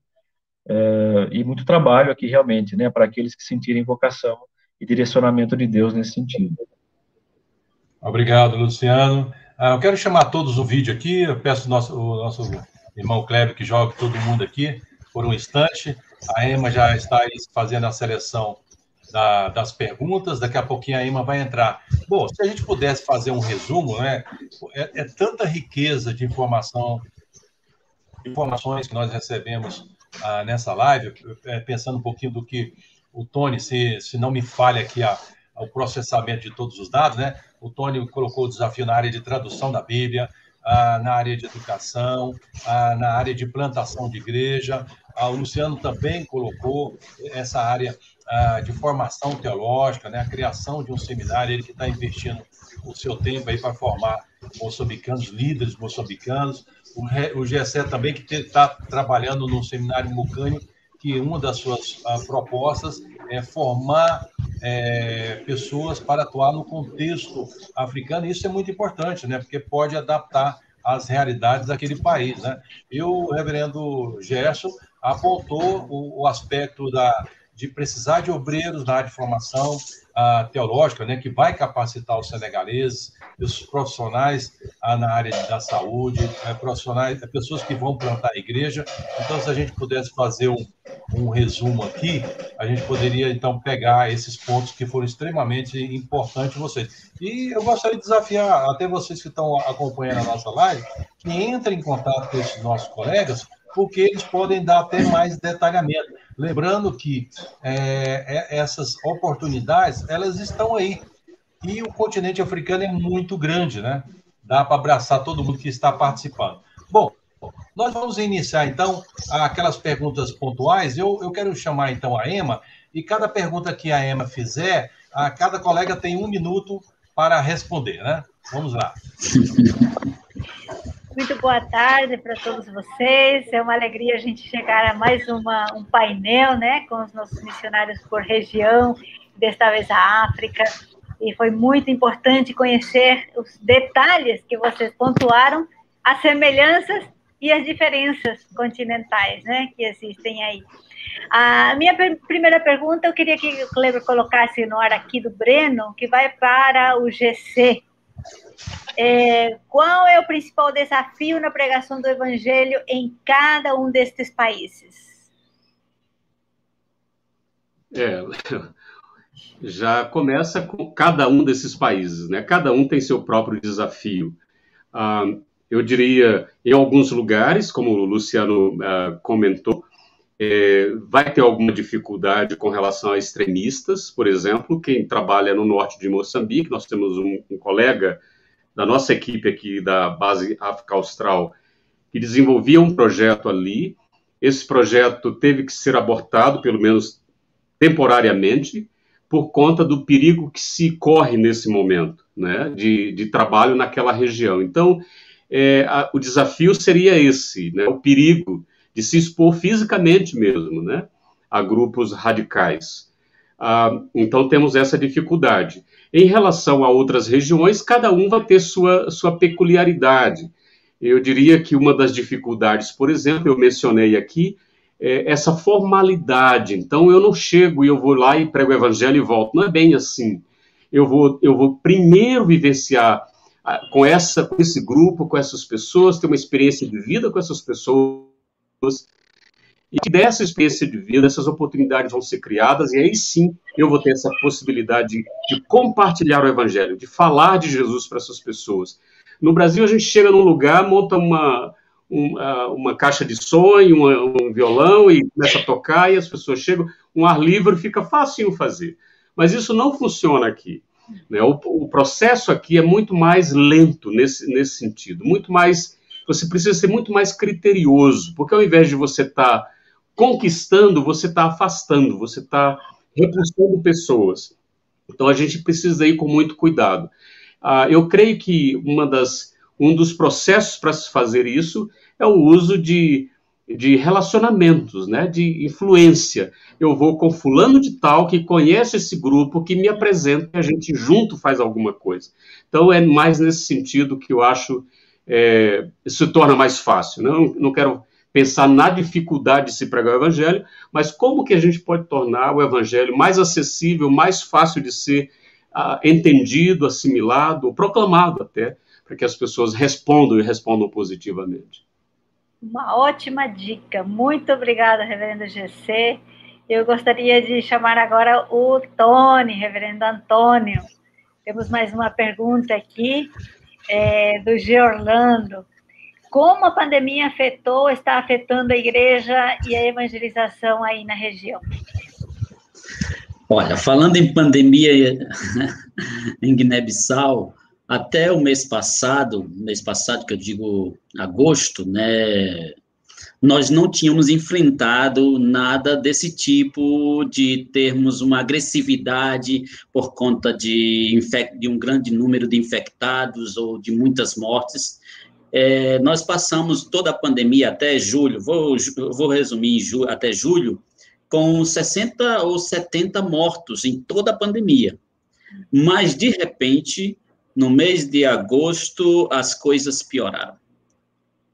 é, e muito trabalho aqui, realmente, né? Para aqueles que sentirem vocação e direcionamento de Deus nesse sentido. Obrigado, Luciano. Ah, eu quero chamar todos o vídeo aqui. Eu peço nosso, o nosso irmão Cléber que jogue todo mundo aqui por um instante. A Emma já está fazendo a seleção da, das perguntas. Daqui a pouquinho a Emma vai entrar. Bom, se a gente pudesse fazer um resumo, né? É, é tanta riqueza de informação, informações que nós recebemos ah, nessa live, é, pensando um pouquinho do que o Tony, se, se não me falha aqui a, o processamento de todos os dados, né? O Tony colocou o desafio na área de tradução da Bíblia, ah, na área de educação, ah, na área de plantação de igreja. Ah, o Luciano também colocou essa área ah, de formação teológica, né? A criação de um seminário, ele que está investindo o seu tempo aí para formar moçambicanos, líderes moçambicanos. O, o também que está trabalhando no seminário Mucânio, que uma das suas ah, propostas é formar é, pessoas para atuar no contexto africano. Isso é muito importante, né? Porque pode adaptar às realidades daquele país, né? E o reverendo Gerson apontou o, o aspecto da, de precisar de obreiros na área de formação, teológica, né, que vai capacitar os senegaleses, os profissionais uh, na área da saúde, uh, profissionais, pessoas que vão plantar a igreja. Então, se a gente pudesse fazer um, um resumo aqui, a gente poderia então pegar esses pontos que foram extremamente importantes vocês. E eu gostaria de desafiar até vocês que estão acompanhando a nossa live, que entrem em contato com esses nossos colegas, porque eles podem dar até mais detalhamento. Lembrando que é, é, essas oportunidades, elas estão aí. E o continente africano é muito grande, né? Dá para abraçar todo mundo que está participando. Bom, nós vamos iniciar, então, aquelas perguntas pontuais. Eu, eu quero chamar, então, a Emma, e cada pergunta que a Emma fizer, a cada colega tem um minuto para responder, né? Vamos lá. [laughs] Muito boa tarde para todos vocês. É uma alegria a gente chegar a mais uma, um painel, né, com os nossos missionários por região, desta vez a África. E foi muito importante conhecer os detalhes que vocês pontuaram, as semelhanças e as diferenças continentais, né, que existem aí. A minha primeira pergunta, eu queria que o Kleber colocasse no ar aqui do Breno, que vai para o GC, é, qual é o principal desafio na pregação do evangelho em cada um destes países? É, [laughs] já começa com cada um desses países, né? Cada um tem seu próprio desafio. Ah, eu diria, em alguns lugares, como o Luciano ah, comentou, é, vai ter alguma dificuldade com relação a extremistas, por exemplo, quem trabalha no norte de Moçambique, nós temos um, um colega da nossa equipe aqui da base África Austral, que desenvolvia um projeto ali. Esse projeto teve que ser abortado, pelo menos temporariamente, por conta do perigo que se corre nesse momento, né, de, de trabalho naquela região. Então, é, a, o desafio seria esse, né, o perigo de se expor fisicamente mesmo, né, a grupos radicais. Ah, então, temos essa dificuldade. Em relação a outras regiões, cada um vai ter sua, sua peculiaridade. Eu diria que uma das dificuldades, por exemplo, eu mencionei aqui, é essa formalidade. Então, eu não chego e eu vou lá e prego o evangelho e volto. Não é bem assim. Eu vou, eu vou primeiro vivenciar ah, com, essa, com esse grupo, com essas pessoas, ter uma experiência de vida com essas pessoas, E que dessa experiência de vida, essas oportunidades vão ser criadas, e aí sim eu vou ter essa possibilidade de, compartilhar o Evangelho, de falar de Jesus para essas pessoas. No Brasil, a gente chega num lugar, monta uma, uma, uma caixa de uma, um violão e começa a tocar, e as pessoas chegam, um ar livre fica fácil fazer. Mas isso não funciona aqui. Né? O, o, processo aqui é muito mais lento nesse, nesse sentido, muito mais. Você precisa ser muito mais criterioso, porque ao invés de você estar tá conquistando, você está afastando, você está repulsando pessoas. Então a gente precisa ir com muito cuidado. Ah, eu creio que uma das, um dos processos para se fazer isso é o uso de, de relacionamentos, né, de influência. Eu vou com fulano de tal que conhece esse grupo, que me apresenta e a gente junto faz alguma coisa. Então é mais nesse sentido que eu acho é, se torna mais fácil. Né? Não, não quero pensar na dificuldade de se pregar o evangelho, mas como que a gente pode tornar o evangelho mais acessível, mais fácil de ser uh, entendido, assimilado, proclamado até, para que as pessoas respondam e respondam positivamente. Uma ótima dica. Muito obrigada, reverendo GC. Eu gostaria de chamar agora o Tony, reverendo Antônio. Temos mais uma pergunta aqui é, do G. Orlando como a pandemia afetou, está afetando a igreja e a evangelização aí na região? Olha, falando em pandemia [laughs] em Guiné-Bissau, até o mês passado, mês passado que eu digo agosto, né, nós não tínhamos enfrentado nada desse tipo de termos uma agressividade por conta de, de um grande número de infectados ou de muitas mortes. É, nós passamos toda a pandemia até julho, vou, vou resumir, julho, até julho, com 60 ou 70 mortos em toda a pandemia. Mas, de repente, no mês de agosto, as coisas pioraram.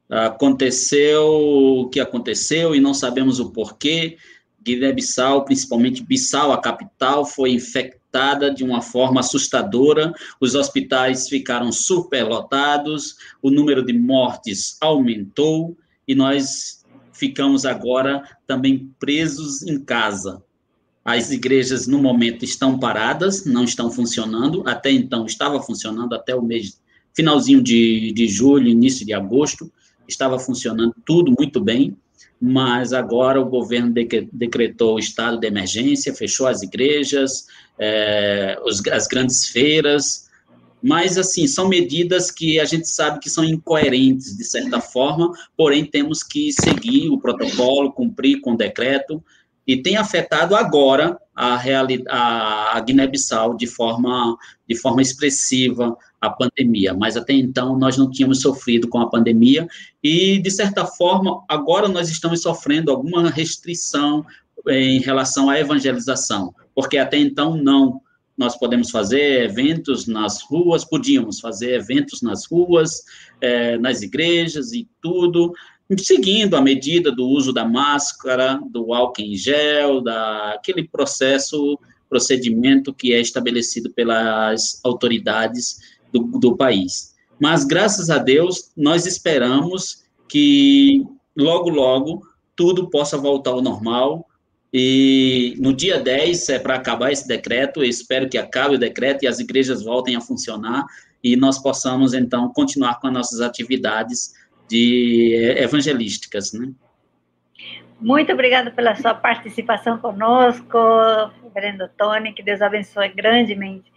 Aconteceu o que aconteceu e não sabemos o porquê. Guiné-Bissau, principalmente Bissau, a capital, foi infectada de uma forma assustadora, os hospitais ficaram superlotados, o número de mortes aumentou e nós ficamos agora também presos em casa. As igrejas, no momento, estão paradas, não estão funcionando. Até então, estava funcionando até o mês, finalzinho de, de julho, início de agosto, estava funcionando tudo muito bem mas agora o governo decretou o estado de emergência, fechou as igrejas, é, os, as grandes feiras, mas, assim, são medidas que a gente sabe que são incoerentes, de certa forma, porém temos que seguir o protocolo, cumprir com o decreto, e tem afetado agora a, a, a Guiné-Bissau de forma, de forma expressiva a pandemia, mas até então nós não tínhamos sofrido com a pandemia e, de certa forma, agora nós estamos sofrendo alguma restrição em relação à evangelização, porque até então não. Nós podemos fazer eventos nas ruas, podíamos fazer eventos nas ruas, é, nas igrejas e tudo, seguindo a medida do uso da máscara, do álcool em gel, daquele processo, procedimento que é estabelecido pelas autoridades do, do país. Mas, graças a Deus, nós esperamos que logo, logo, tudo possa voltar ao normal. E no dia 10 é para acabar esse decreto. Eu espero que acabe o decreto e as igrejas voltem a funcionar e nós possamos, então, continuar com as nossas atividades de evangelísticas, né? Muito obrigada pela sua participação conosco, reverendo Tony, que Deus abençoe grandemente.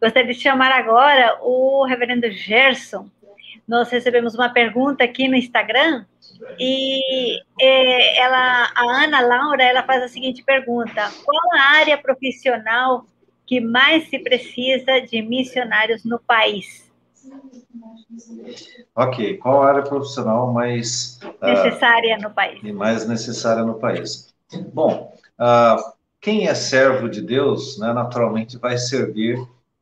Gostaria de chamar agora o reverendo Gerson. Nós recebemos uma pergunta aqui no Instagram e é, ela, a Ana Laura, ela faz a seguinte pergunta: qual a área profissional que mais se precisa de missionários no país? Ok, qual a área profissional mais ah, necessária uh, no país? E mais necessária no país. Bom, uh, quem é servo de Deus, né, naturalmente vai servir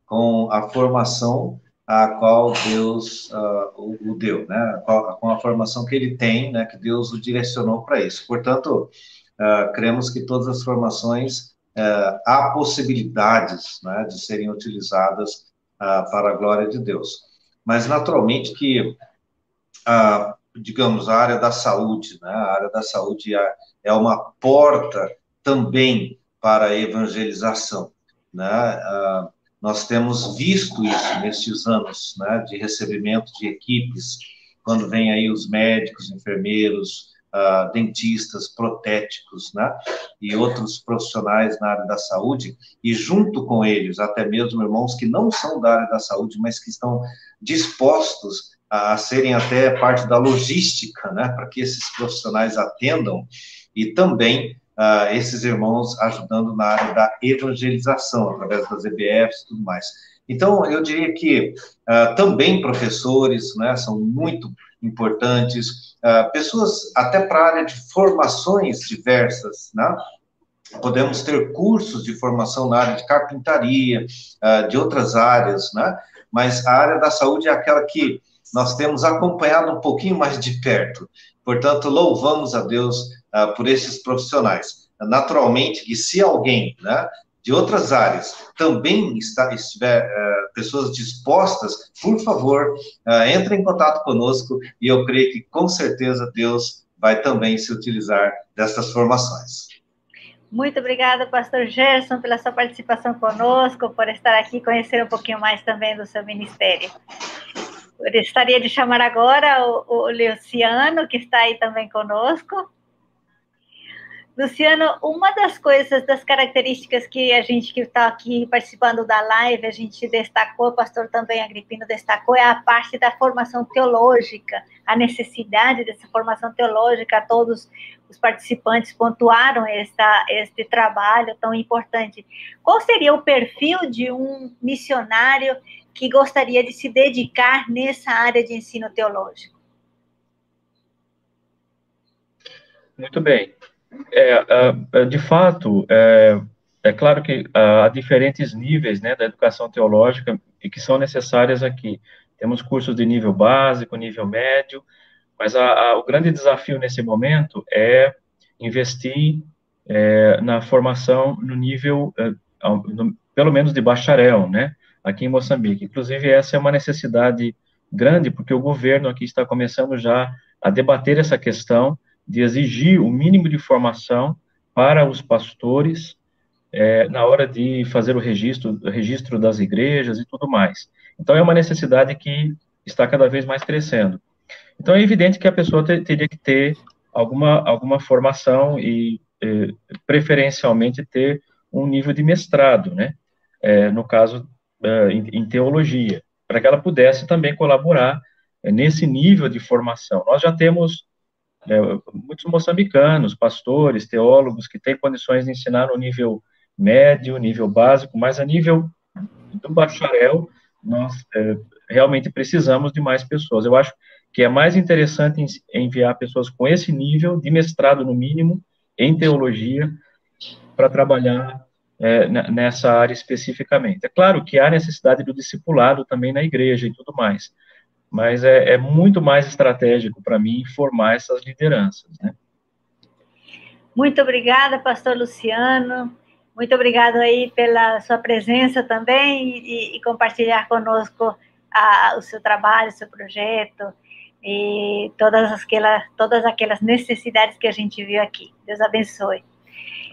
com a formação a qual Deus uh, o, o, deu, né, com a formação que ele tem, né, que Deus o direcionou para isso. Portanto, cremos que todas as formações há possibilidades né, de serem utilizadas para a glória de Deus mas naturalmente que, a, digamos, a área da saúde, né, a área da saúde é uma porta também para a evangelização. Né? Nós temos visto isso nestes anos né, de recebimento de equipes, quando vem aí os médicos, enfermeiros, uh, dentistas, protéticos, né, e outros profissionais na área da saúde, e junto com eles, até mesmo irmãos que não são da área da saúde, mas que estão dispostos a serem até parte da logística, né, para que esses profissionais atendam, e também uh, esses irmãos ajudando na área da evangelização, através das EBFs e tudo mais. Então, eu diria que uh, também professores né, são muito importantes, uh, pessoas até para a área de formações diversas, né? Podemos ter cursos de formação na área de carpintaria, uh, de outras áreas, né? Mas a área da saúde é aquela que nós temos acompanhado um pouquinho mais de perto. Portanto, louvamos a Deus uh, por esses profissionais. Naturalmente que se alguém, né, de outras áreas também está, estiver uh, pessoas dispostas, por favor, uh, entre em contato conosco e eu creio que com certeza Deus vai também se utilizar dessas formações. Muito obrigada, pastor Gerson, pela sua participação conosco, por estar aqui conhecer um pouquinho mais também do seu ministério. Eu gostaria de chamar agora o, o Luciano, que está aí também conosco. Luciano, uma das coisas, das características que a gente que está aqui participando da live, a gente destacou, o pastor também Agripino destacou, é a parte da formação teológica, a necessidade dessa formação teológica, todos os participantes pontuaram esta, este trabalho tão importante. Qual seria o perfil de um missionário que gostaria de se dedicar nessa área de ensino teológico? Muito bem. É, é, de fato, é, é claro que há diferentes níveis né, da educação teológica e que são necessárias aqui. Temos cursos de nível básico, nível médio, mas a, a, o grande desafio nesse momento é investir é, na formação no nível, é, no, pelo menos de bacharel, né, aqui em Moçambique. Inclusive, essa é uma necessidade grande, porque o governo aqui está começando já a debater essa questão, de exigir o mínimo de formação para os pastores é, na hora de fazer o registro, o registro das igrejas e tudo mais. Então, é uma necessidade que está cada vez mais crescendo. Então, é evidente que a pessoa ter, teria que ter alguma, alguma formação e, é, preferencialmente, ter um nível de mestrado, né? É, no caso, é, em, em, teologia, para que ela pudesse também colaborar é, nesse nível de formação. Nós já temos é, muitos moçambicanos, pastores, teólogos, que têm condições de ensinar no nível médio, nível básico, mas a nível do bacharel, nós é, realmente precisamos de mais pessoas. Eu acho que é mais interessante enviar pessoas com esse nível de mestrado, no mínimo, em teologia, para trabalhar é, nessa área especificamente. É claro que há necessidade do discipulado também na igreja e tudo mais, mas é, é muito mais estratégico para mim formar essas lideranças, né? Muito obrigada, pastor Luciano. Muito obrigado aí pela sua presença também e, e compartilhar conosco a, o seu trabalho, o seu projeto e todas aquelas, todas aquelas necessidades que a gente viu aqui. Deus abençoe.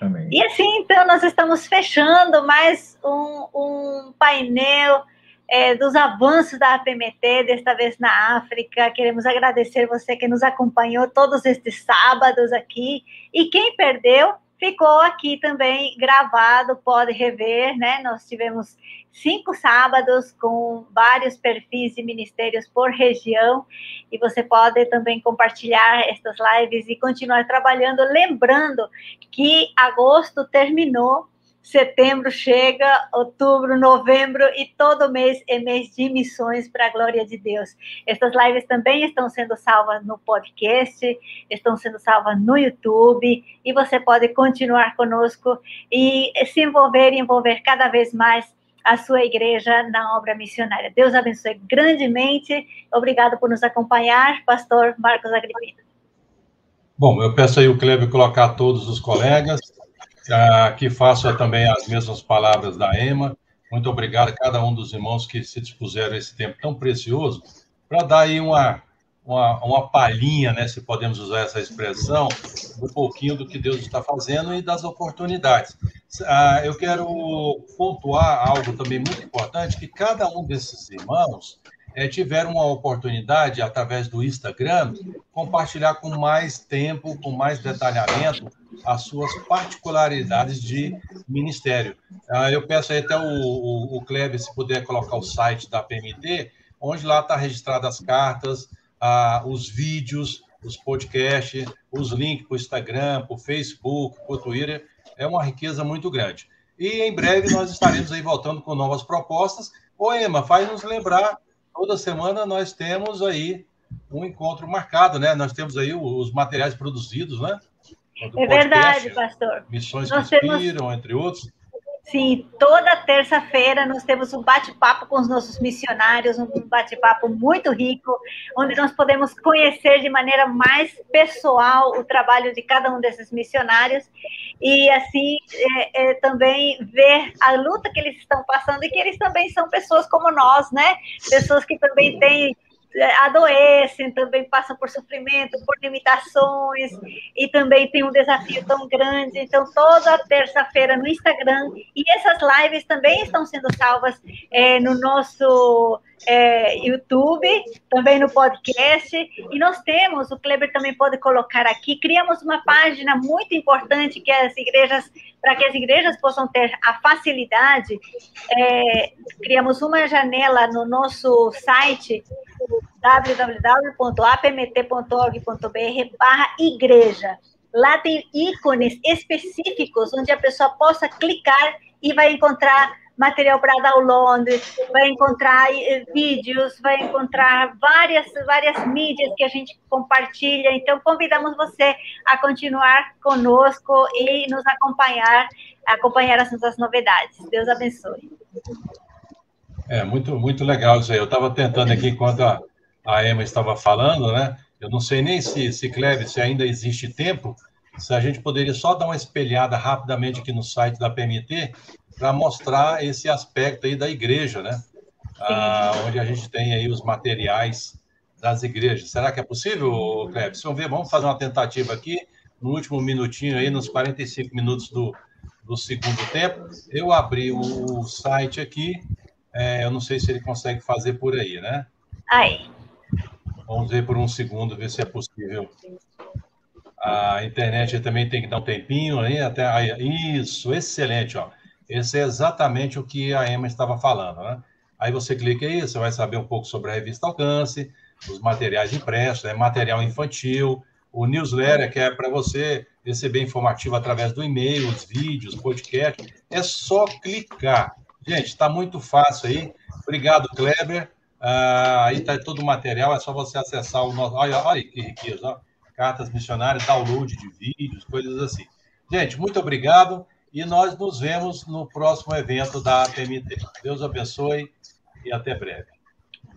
Amém. E assim, então, nós estamos fechando mais um, um painel é, dos avanços da APMT, desta vez na África. Queremos agradecer você que nos acompanhou todos estes sábados aqui. E quem perdeu, ficou aqui também gravado, pode rever, né? Nós tivemos cinco sábados com vários perfis de ministérios por região e você pode também compartilhar estas lives e continuar trabalhando, lembrando que agosto terminou setembro chega, outubro, novembro e todo mês é mês de missões para a glória de Deus. Estas lives também estão sendo salvas no podcast, estão sendo salvas no YouTube e você pode continuar conosco e se envolver e envolver cada vez mais a sua igreja na obra missionária. Deus abençoe grandemente. Obrigado por nos acompanhar, pastor Marcos Agripino. Bom, eu peço aí o Cleber colocar todos os colegas que faço também as mesmas palavras da Ema. Muito obrigado a cada um dos irmãos que se dispuseram esse tempo tão precioso para dar aí uma, uma, uma palhinha, né, se podemos usar essa expressão, um pouquinho do que Deus está fazendo e das oportunidades. Ah, eu quero pontuar algo também muito importante, que cada um desses irmãos é, tiveram uma oportunidade, através do Instagram, compartilhar com mais tempo, com mais detalhamento, as suas particularidades de ministério. Ah, eu peço aí até o, o, o Kleber, se puder colocar o site da PMT, onde lá está registradas as cartas, ah, os vídeos, os podcasts, os links para o Instagram, para o Facebook, para o Twitter. É uma riqueza muito grande. E em breve nós estaremos aí voltando com novas propostas. Ô, Emma, faz nos lembrar, toda semana nós temos aí um encontro marcado, né? Nós temos aí os materiais produzidos, né? é podcast, verdade, pastor. Missões nós que inspiram, temos... entre outros. Sim, toda terça-feira nós temos um bate-papo com os nossos missionários, um bate-papo muito rico, onde nós podemos conhecer de maneira mais pessoal o trabalho de cada um desses missionários e assim é, é, também ver a luta que eles estão passando e que eles também são pessoas como nós, né? Pessoas que também têm adoecem, também passam por sofrimento, por limitações, e também tem um desafio tão grande. Então, toda terça-feira no Instagram, e essas lives também estão sendo salvas é, no nosso é, YouTube, também no podcast, e nós temos, o Kleber também pode colocar aqui, criamos uma página muito importante que as igrejas, para que as igrejas possam ter a facilidade, é, criamos uma janela no nosso site www.apmt.org.br barra igreja. Lá tem ícones específicos onde a pessoa possa clicar e vai encontrar material para download, vai encontrar eh, vídeos, vai encontrar várias, várias mídias que a gente compartilha. Então, convidamos você a continuar conosco e nos acompanhar, acompanhar as nossas novidades. Deus abençoe. É, muito, muito legal isso aí. Eu estava tentando aqui, enquanto a, a Emma estava falando, né? Eu não sei nem se, se Cleve, se ainda existe tempo, se a gente poderia só dar uma espelhada rapidamente aqui no site da PMT para mostrar esse aspecto aí da igreja, né? Ah, onde a gente tem aí os materiais das igrejas. Será que é possível, Cleber? Vamos ver, vamos fazer uma tentativa aqui, no último minutinho aí, nos 45 minutos do, do segundo tempo. Eu abri o site aqui, é, eu não sei se ele consegue fazer por aí, né? Aí. Vamos ver por um segundo, ver se é possível. A internet também tem que dar um tempinho aí, até aí. Isso, excelente, ó. Esse é exatamente o que a Emma estava falando, né? Aí você clica aí, você vai saber um pouco sobre a revista Alcance, os materiais impressos, né? material infantil, o newsletter, que é para você receber informativo através do e-mail, os vídeos, podcast. É só clicar. Gente, está muito fácil aí. Obrigado, Kleber. Ah, aí está todo o material, é só você acessar o nosso. Olha, olha que riqueza, ó. cartas missionárias, download de vídeos, coisas assim. Gente, muito obrigado e nós nos vemos no próximo evento da APMT. Deus abençoe e até breve.